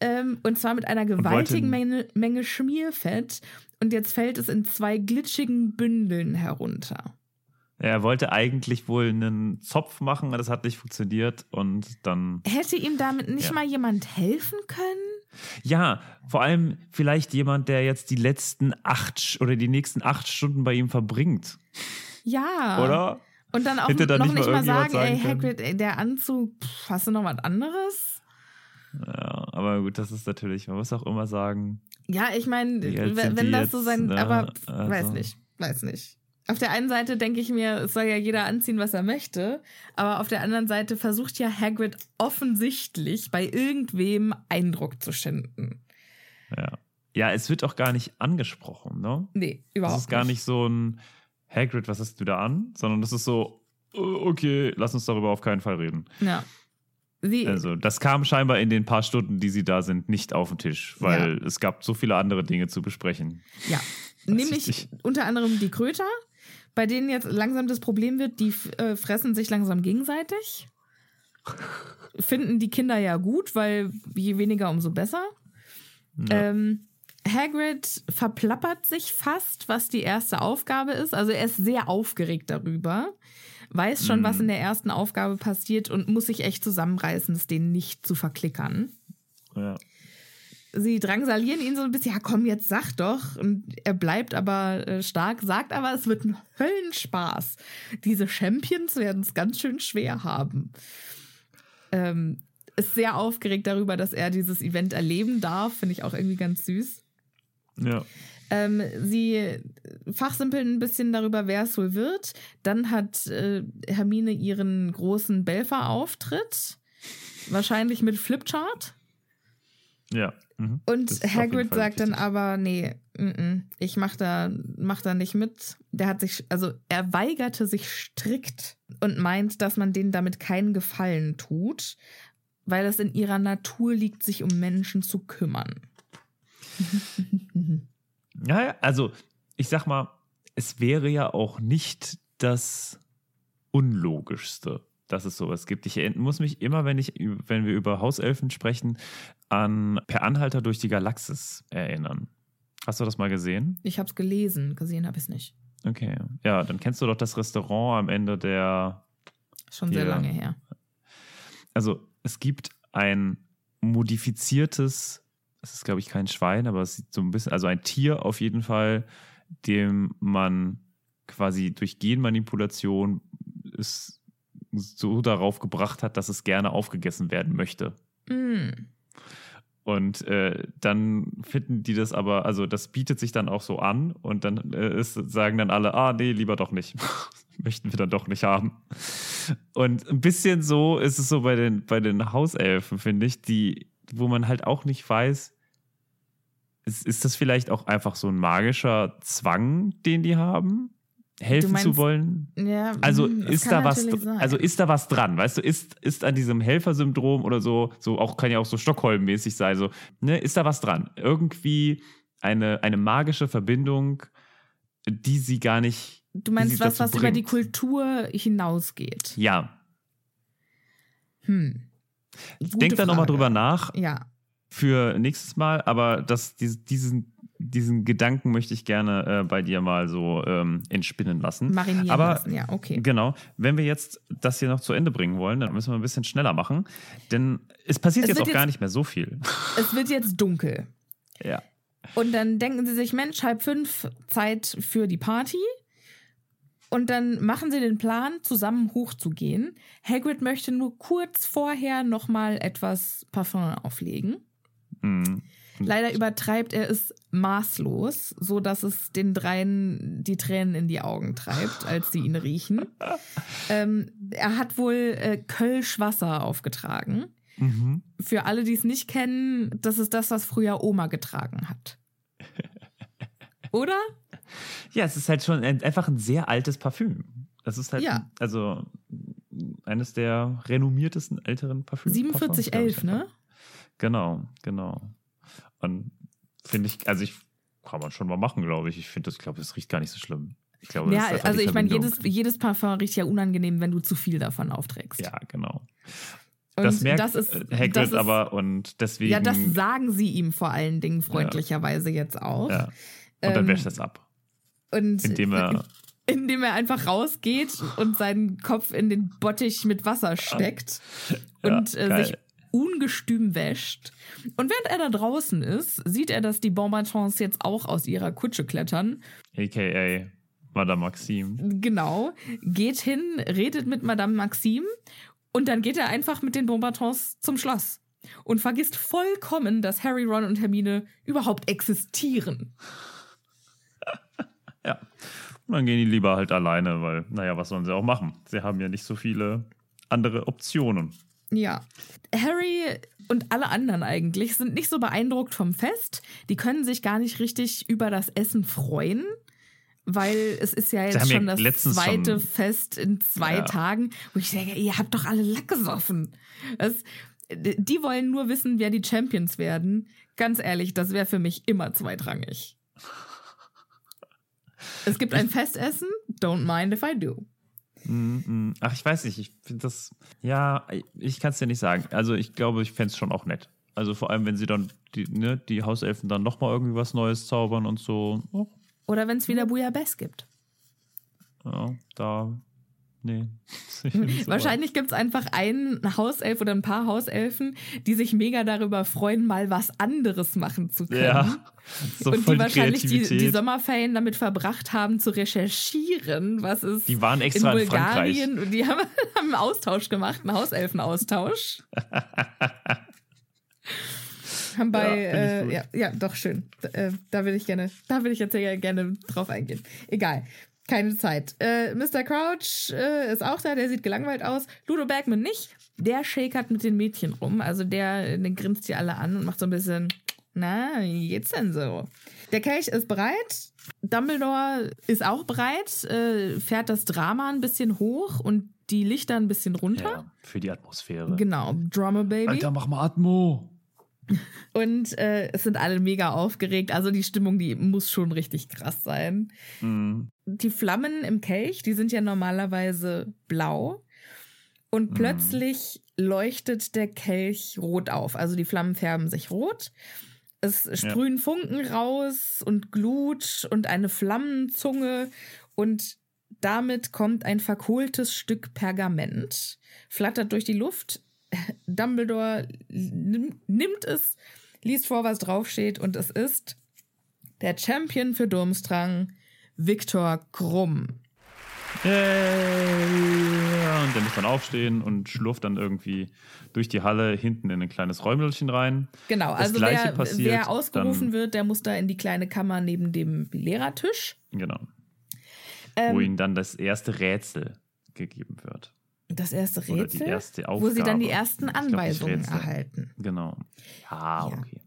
Ähm, und zwar mit einer gewaltigen Menge, Menge Schmierfett. Und jetzt fällt es in zwei glitschigen Bündeln herunter. Er wollte eigentlich wohl einen Zopf machen, aber das hat nicht funktioniert und dann. Hätte ihm damit nicht Ja. mal jemand helfen können? Ja, vor allem vielleicht jemand, der jetzt die letzten acht oder die nächsten acht Stunden bei ihm verbringt, Ja. oder? Und dann auch Hätte da noch nicht nicht mal mal irgendjemand sagen, ey, sagen können? Hagrid, ey, der Anzug, pff, hast du noch was anderes? Ja, aber gut, das ist natürlich, man muss auch immer sagen, Ja, ich meine, wenn, das so sein, ne? aber Also- weiß nicht, weiß nicht. Auf der einen Seite denke ich mir, es soll ja jeder anziehen, was er möchte, aber auf der anderen Seite versucht ja Hagrid offensichtlich bei irgendwem Eindruck zu schinden. ja. Ja, es wird auch gar nicht angesprochen, ne? Nee, überhaupt ist gar nicht so ein Hagrid, was hast du da an? Sondern das ist so, äh, okay, lass uns darüber auf keinen Fall reden. Ja. Sie, Also, das kam scheinbar in den paar Stunden, die sie da sind, nicht auf den Tisch, weil es gab so viele andere Dinge zu besprechen. Ja, nämlich ich nicht. unter anderem die Kröter, bei denen jetzt langsam das Problem wird, die äh, fressen sich langsam gegenseitig. Finden die Kinder ja gut, weil je weniger, umso besser. Ja. Ähm, Hagrid verplappert sich fast, was die erste Aufgabe ist. Also er ist sehr aufgeregt darüber, weiß schon, Mhm. was in der ersten Aufgabe passiert und muss sich echt zusammenreißen, es denen nicht zu verklickern Ja. Sie drangsalieren ihn so ein bisschen, ja komm, jetzt sag doch. Und er bleibt aber äh, stark, sagt aber, es wird ein Höllenspaß. Diese Champions werden es ganz schön schwer haben. Ähm, ist sehr aufgeregt darüber, dass er dieses Event erleben darf, finde ich auch irgendwie ganz süß. ja. Ähm, sie fachsimpeln ein bisschen darüber, wer es wohl wird. Dann hat äh, Hermine ihren großen Belfer-Auftritt. Wahrscheinlich mit Flipchart. Ja. Mhm. Und Hagrid sagt dann aber, nee, mm -mm, ich mach da, mach da nicht mit. Der hat sich, also er weigerte sich strikt und meint, dass man denen damit keinen Gefallen tut, weil es in ihrer Natur liegt, sich um Menschen zu kümmern. Ja, ja, also ich sag mal, es wäre ja auch nicht das Unlogischste, dass es sowas gibt. Ich muss mich immer, wenn, ich, wenn wir über Hauselfen sprechen, an Per Anhalter durch die Galaxis erinnern. Hast du das mal gesehen? Ich hab's gelesen, gesehen habe ich es nicht. Okay. Ja, dann kennst du doch das Restaurant am Ende der. Schon sehr Ja. lange her. Also, es gibt ein modifiziertes, es ist, glaube ich, kein Schwein, aber es sieht so ein bisschen, also ein Tier auf jeden Fall, dem man quasi durch Genmanipulation es so darauf gebracht hat, dass es gerne aufgegessen werden möchte. Mm. Und äh, dann finden die das aber, also das bietet sich dann auch so an und dann äh, ist, sagen dann alle, ah nee, lieber doch nicht. Möchten wir dann doch nicht haben. Und ein bisschen so ist es so bei den, bei den Hauselfen, finde ich, die, wo man halt auch nicht weiß, ist, ist das vielleicht auch einfach so ein magischer Zwang, den die haben? Helfen meinst- zu wollen? Ja, Also das ist da was, sein. also ist da was dran, weißt du, ist, ist an diesem Helfersyndrom oder so, so auch kann ja auch so Stockholm-mäßig sein, so, ne, ist da was dran? Irgendwie eine, eine magische Verbindung, die sie gar nicht, du meinst was, was über die bringt. Kultur hinausgeht. ja. Hm. Gute Denk da nochmal drüber nach Ja, für nächstes Mal, aber das, dies- diesen, diesen Gedanken möchte ich gerne äh, bei dir mal so ähm, entspinnen lassen. marinieren Aber lassen. Ja, okay. Genau. Wenn wir jetzt das hier noch zu Ende bringen wollen, dann müssen wir ein bisschen schneller machen. Denn es passiert Es jetzt auch gar jetzt- nicht mehr so viel. Es wird jetzt dunkel. Ja. Und dann denken sie sich, Mensch, halb fünf, Zeit für die Party. Und dann machen sie den Plan, zusammen hochzugehen. Hagrid möchte nur kurz vorher nochmal etwas Parfum auflegen. Mhm. Leider übertreibt er es maßlos, so dass es den dreien die Tränen in die Augen treibt, als sie ihn riechen. ähm, er hat wohl äh, Kölsch-Wasser aufgetragen. Mhm. Für alle, die es nicht kennen, das ist das, was früher Oma getragen hat. Oder? Ja, es ist halt schon ein, einfach ein sehr altes Parfüm. Das ist halt, Ja. also eines der renommiertesten älteren Parfüms. 4711, ne? Genau, genau. Und finde ich, also ich kann man schon mal machen, glaube ich. Ich finde das, glaube es riecht gar nicht so schlimm. Ich glaube, Ja, also ich meine, jedes, jedes Parfum riecht ja unangenehm, wenn du zu viel davon aufträgst. Ja, genau. Und das merkt das ist, äh, Hagrid das ist, aber und deswegen. Ja, das sagen sie ihm vor allen Dingen freundlicherweise jetzt auch. Ja. Und dann Ähm, wäscht das ab. Und Indem er. indem er einfach rausgeht und seinen Kopf in den Bottich mit Wasser steckt Ja, und äh, sich ungestüm wäscht. Und während er da draußen ist, sieht er, dass die Bonbons jetzt auch aus ihrer Kutsche klettern. AKA Madame Maxime. Genau, geht hin, redet mit Madame Maxime und dann geht er einfach mit den Bonbons zum Schloss und vergisst vollkommen, dass Harry, Ron und Hermine überhaupt existieren. Ja. Und dann gehen die lieber halt alleine, weil, naja, was sollen sie auch machen? Sie haben ja nicht so viele andere Optionen. Ja. Harry und alle anderen eigentlich sind nicht so beeindruckt vom Fest. Die können sich gar nicht richtig über das Essen freuen, weil es ist ja jetzt haben ja schon das zweite schon- Fest in zwei Ja. Tagen, wo ich denke, ihr habt doch alle Lack gesoffen. Das, die wollen nur wissen, wer die Champions werden. Ganz ehrlich, das wäre für mich immer zweitrangig. Es gibt ein Festessen, don't mind if I do. Mm, mm. Ach, ich weiß nicht, ich finde das. Ja, ich kann es dir nicht sagen. Also, ich glaube, ich fände es schon auch nett. Also, vor allem, wenn sie dann, die, ne, die Hauselfen dann nochmal irgendwie was Neues zaubern und so. Oh, Oder wenn es wieder Bouillabaisse gibt. ja, da. Nee. Aber- Wahrscheinlich gibt es einfach einen Hauself oder ein paar Hauselfen, die sich mega darüber freuen, mal was anderes machen zu können. Ja. So und die wahrscheinlich die, die Sommerferien damit verbracht haben, zu recherchieren, was es Die waren extra in in Frankreich. Bulgarien und die haben, haben einen Austausch gemacht, einen Hauselfenaustausch. haben bei, Ja, äh, ja, ja, doch schön. D- Äh, da will ich gerne, da will ich jetzt ja gerne drauf eingehen. Egal. Keine Zeit. Äh, Mr. Crouch äh, ist auch da, der sieht gelangweilt aus. Ludo Bergman nicht. Der schäkert mit den Mädchen rum. Also der, den grinst die alle an und macht so ein bisschen, na, wie geht's denn so? Der Kelch ist bereit. Dumbledore ist auch bereit, äh, fährt das Drama ein bisschen hoch und die Lichter ein bisschen runter. Ja, für die Atmosphäre. Genau, Drummer Baby. Alter, mach mal Atmo. Und äh, es sind alle mega aufgeregt. Also die Stimmung, die muss schon richtig krass sein. Mhm. Die Flammen im Kelch, die sind ja normalerweise blau. Und Mhm. plötzlich leuchtet der Kelch rot auf. Also die Flammen färben sich rot. Es sprühen Funken raus und Glut und eine Flammenzunge. Und damit kommt ein verkohltes Stück Pergament, flattert durch die Luft. Dumbledore nimm- nimmt es, liest vor, was draufsteht, und es ist der Champion für Durmstrang, Viktor Krumm. Yay. Und der muss dann aufstehen und schlurft dann irgendwie durch die Halle hinten in ein kleines Räumelchen rein. Genau, Das also wer, passiert wer ausgerufen wird, der muss da in die kleine Kammer neben dem Lehrertisch. Genau. Ähm, wo ihnen dann das erste Rätsel gegeben wird. Das erste Rätsel, die erste wo sie dann die Aufgabe. ersten glaub, Anweisungen Rätsel. erhalten. Genau. Ja, Ja. okay.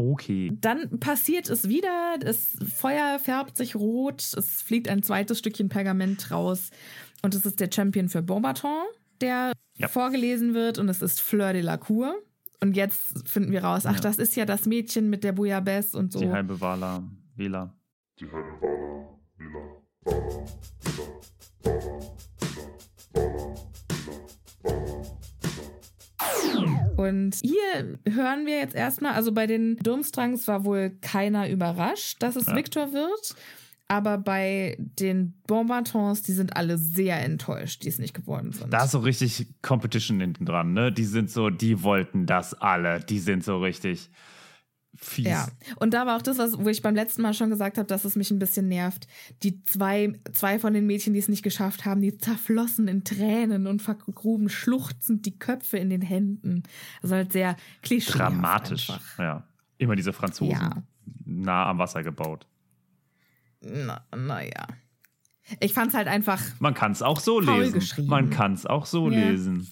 Okay. Dann passiert es wieder, das Feuer färbt sich rot, es fliegt ein zweites Stückchen Pergament raus und es ist der Champion für Beaubaton, der Ja. vorgelesen wird und es ist Fleur de la Cour. Und jetzt finden wir raus, ach, Ja. das ist ja das Mädchen mit der Bouillabaisse und so. Die halbe Wala, Wähler. Die halbe Wala, Villa, Wala, Villa, Wala, Villa, Wala, Und hier hören wir jetzt erstmal, also bei den Durmstrangs war wohl keiner überrascht, dass es Ja. Victor wird. Aber bei den Bonbatons, die sind alle sehr enttäuscht, die es nicht geworden sind. Da ist so richtig Competition hinten dran, ne? Die sind so, die wollten das alle. Die sind so richtig fies. Ja, und da war auch das, was, wo ich beim letzten Mal schon gesagt habe, dass es mich ein bisschen nervt. Die zwei, zwei von den Mädchen, die es nicht geschafft haben, die zerflossen in Tränen und vergruben schluchzend die Köpfe in den Händen. Also halt sehr klischee. Dramatisch. Einfach. Ja. Immer diese Franzosen. Ja. Nah am Wasser gebaut. Na, naja. Ich fand's halt einfach Man kann es auch so lesen. Man kann es auch so Ja. lesen.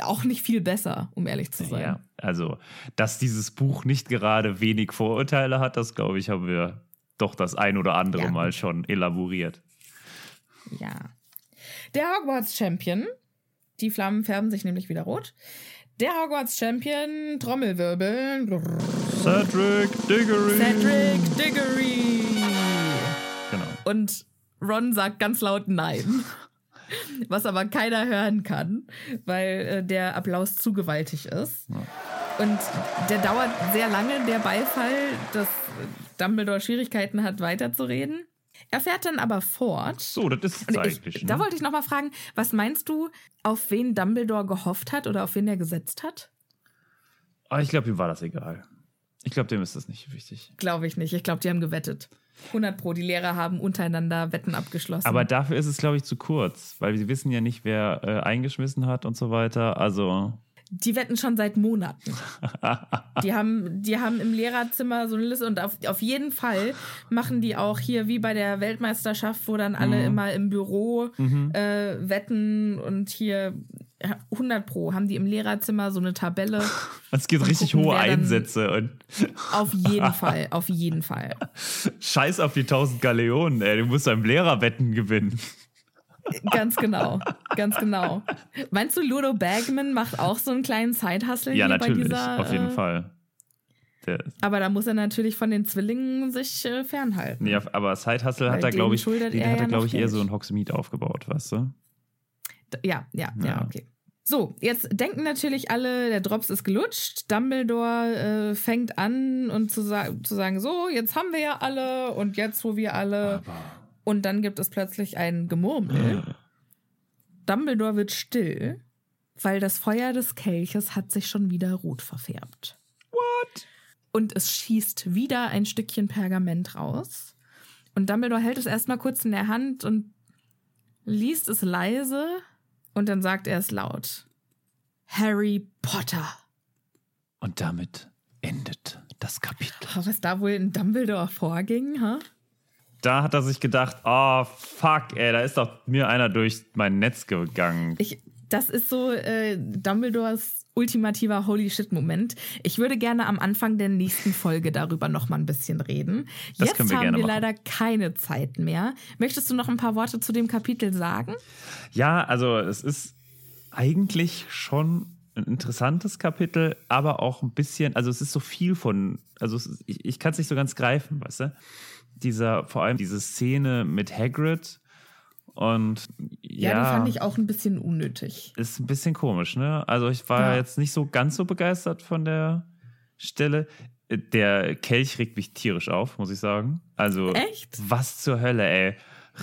Auch nicht viel besser, um ehrlich zu sein. Ja, also, dass dieses Buch nicht gerade wenig Vorurteile hat, das glaube ich, haben wir doch das ein oder andere Ja. Mal schon elaboriert. Ja. Der Hogwarts Champion, die Flammen färben sich nämlich wieder rot. Der Hogwarts Champion, Trommelwirbel, Cedric Diggory. Cedric Diggory. Genau. Und Ron sagt ganz laut Nein. Was aber keiner hören kann, weil äh, der Applaus zu gewaltig ist. Und der dauert sehr lange, der Beifall, dass Dumbledore Schwierigkeiten hat, weiterzureden. Er fährt dann aber fort. So, das ist es eigentlich. ich, ne? da wollte ich noch mal fragen, was meinst du, auf wen Dumbledore gehofft hat oder auf wen er gesetzt hat? Aber ich glaube, ihm war das egal. Ich glaube, dem ist das nicht wichtig. Glaube ich nicht. Ich glaube, die haben gewettet. 100 pro. Die Lehrer haben untereinander Wetten abgeschlossen. Aber dafür ist es, glaube ich, zu kurz, weil sie wissen ja nicht, wer äh, eingeschmissen hat und so weiter. Also, die wetten schon seit Monaten. Die haben, die haben im Lehrerzimmer so eine Liste und auf, auf jeden Fall machen die auch hier wie bei der Weltmeisterschaft, wo dann alle immer im Büro äh, wetten und hier ja, 100 pro haben die im Lehrerzimmer so eine Tabelle. es gibt richtig gucken, hohe Einsätze und Auf jeden Fall, auf jeden Fall. scheiß auf die 1000 Galeonen, ey. Du musst beim Lehrerwetten gewinnen. Ganz genau, ganz genau. Meinst du, Ludo Bagman macht auch so einen kleinen Side-Hustle Ja, hier bei natürlich, dieser? auf jeden äh, Fall. Der, Aber da muss er natürlich von den Zwillingen sich äh, fernhalten. nee, aber Side Hustle Weil hat er, glaube ich, den er hat ja er, glaube noch ich, eher so in Hogsmeade aufgebaut, weißt du? Ja, ja, ja, Ja. okay. So, jetzt denken natürlich alle, der Drops ist gelutscht. Dumbledore äh, fängt an und zu, sa zu sagen, so, jetzt haben wir ja alle und jetzt, wo wir alle. Und dann gibt es plötzlich ein Gemurmel. Dumbledore wird still, weil das Feuer des Kelches hat sich schon wieder rot verfärbt. What? Und es schießt wieder ein Stückchen Pergament raus. Und Dumbledore hält es erstmal kurz in der Hand und liest es leise und dann sagt er es laut. Harry Potter. Und damit endet das Kapitel. Oh, was da wohl in Dumbledore vorging, ha? Da hat er sich gedacht, oh fuck, ey, da ist doch mir einer durch mein Netz gegangen. Ich, das ist so äh, Dumbledores ultimativer Holy Shit-Moment. Ich würde gerne am Anfang der nächsten Folge darüber noch mal ein bisschen reden. Das Jetzt können wir haben gerne wir machen. leider keine Zeit mehr. Möchtest du noch ein paar Worte zu dem Kapitel sagen? Ja, also es ist eigentlich schon ein interessantes Kapitel, aber auch ein bisschen, also es ist so viel von, also ist, ich, ich kann es nicht so ganz greifen, weißt du? Dieser, vor allem diese Szene mit Hagrid und ja, Ja, die fand ich auch ein bisschen unnötig. ist ein bisschen komisch, ne? Also ich war Ja. jetzt nicht so ganz so begeistert von der Stelle. Der Kelch regt mich tierisch auf, muss ich sagen. Also Echt? was zur Hölle, ey.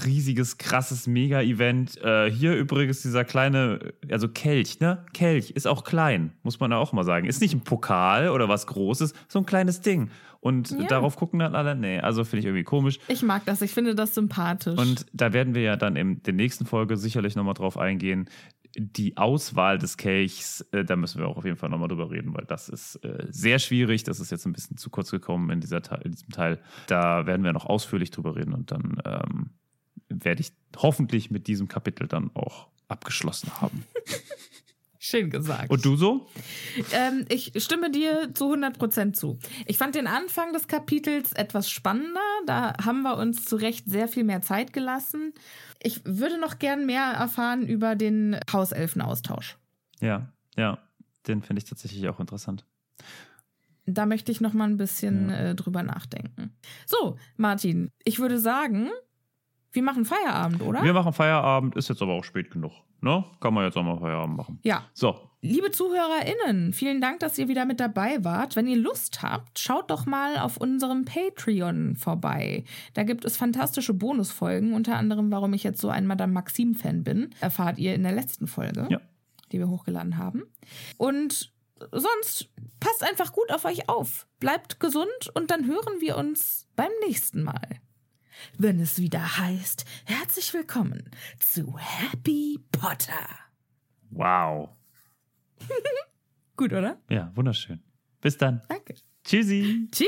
Riesiges, krasses Mega-Event. Äh, hier übrigens dieser kleine, also Kelch, ne? Kelch ist auch klein, muss man auch mal sagen. Ist nicht ein Pokal oder was Großes, so ein kleines Ding. Und Ja. darauf gucken dann alle, nee, also finde ich irgendwie komisch. Ich mag das, ich finde das sympathisch. Und da werden wir ja dann in der nächsten Folge sicherlich nochmal drauf eingehen. Die Auswahl des Kelchs, äh, da müssen wir auch auf jeden Fall nochmal drüber reden, weil das ist äh, sehr schwierig. Das ist jetzt ein bisschen zu kurz gekommen in, dieser, in diesem Teil. Da werden wir noch ausführlich drüber reden und dann ähm, werde ich hoffentlich mit diesem Kapitel dann auch abgeschlossen haben. Schön gesagt. Und du so? Ähm, ich stimme dir zu 100% zu. Ich fand den Anfang des Kapitels etwas spannender. Da haben wir uns zu Recht sehr viel mehr Zeit gelassen. Ich würde noch gern mehr erfahren über den Hauselfenaustausch. Ja, ja. Den finde ich tatsächlich auch interessant. Da möchte ich noch mal ein bisschen Ja. äh, drüber nachdenken. So, Martin, ich würde sagen, wir machen Feierabend, oder? Wir machen Feierabend, ist jetzt aber auch spät genug. Ne? Kann man jetzt auch mal Feierabend machen. ja. So, Liebe ZuhörerInnen, vielen Dank, dass ihr wieder mit dabei wart. Wenn ihr Lust habt, schaut doch mal auf unserem Patreon vorbei. Da gibt es fantastische Bonusfolgen, unter anderem, warum ich jetzt so ein Madame Maxim-Fan bin. Erfahrt ihr in der letzten Folge, Ja. die wir hochgeladen haben. Und sonst passt einfach gut auf euch auf. Bleibt gesund und dann hören wir uns beim nächsten Mal. Wenn es wieder heißt, herzlich willkommen zu Happy Potter. wow. Gut, oder? Ja, wunderschön. Bis dann. Danke. Tschüssi. Tschüss.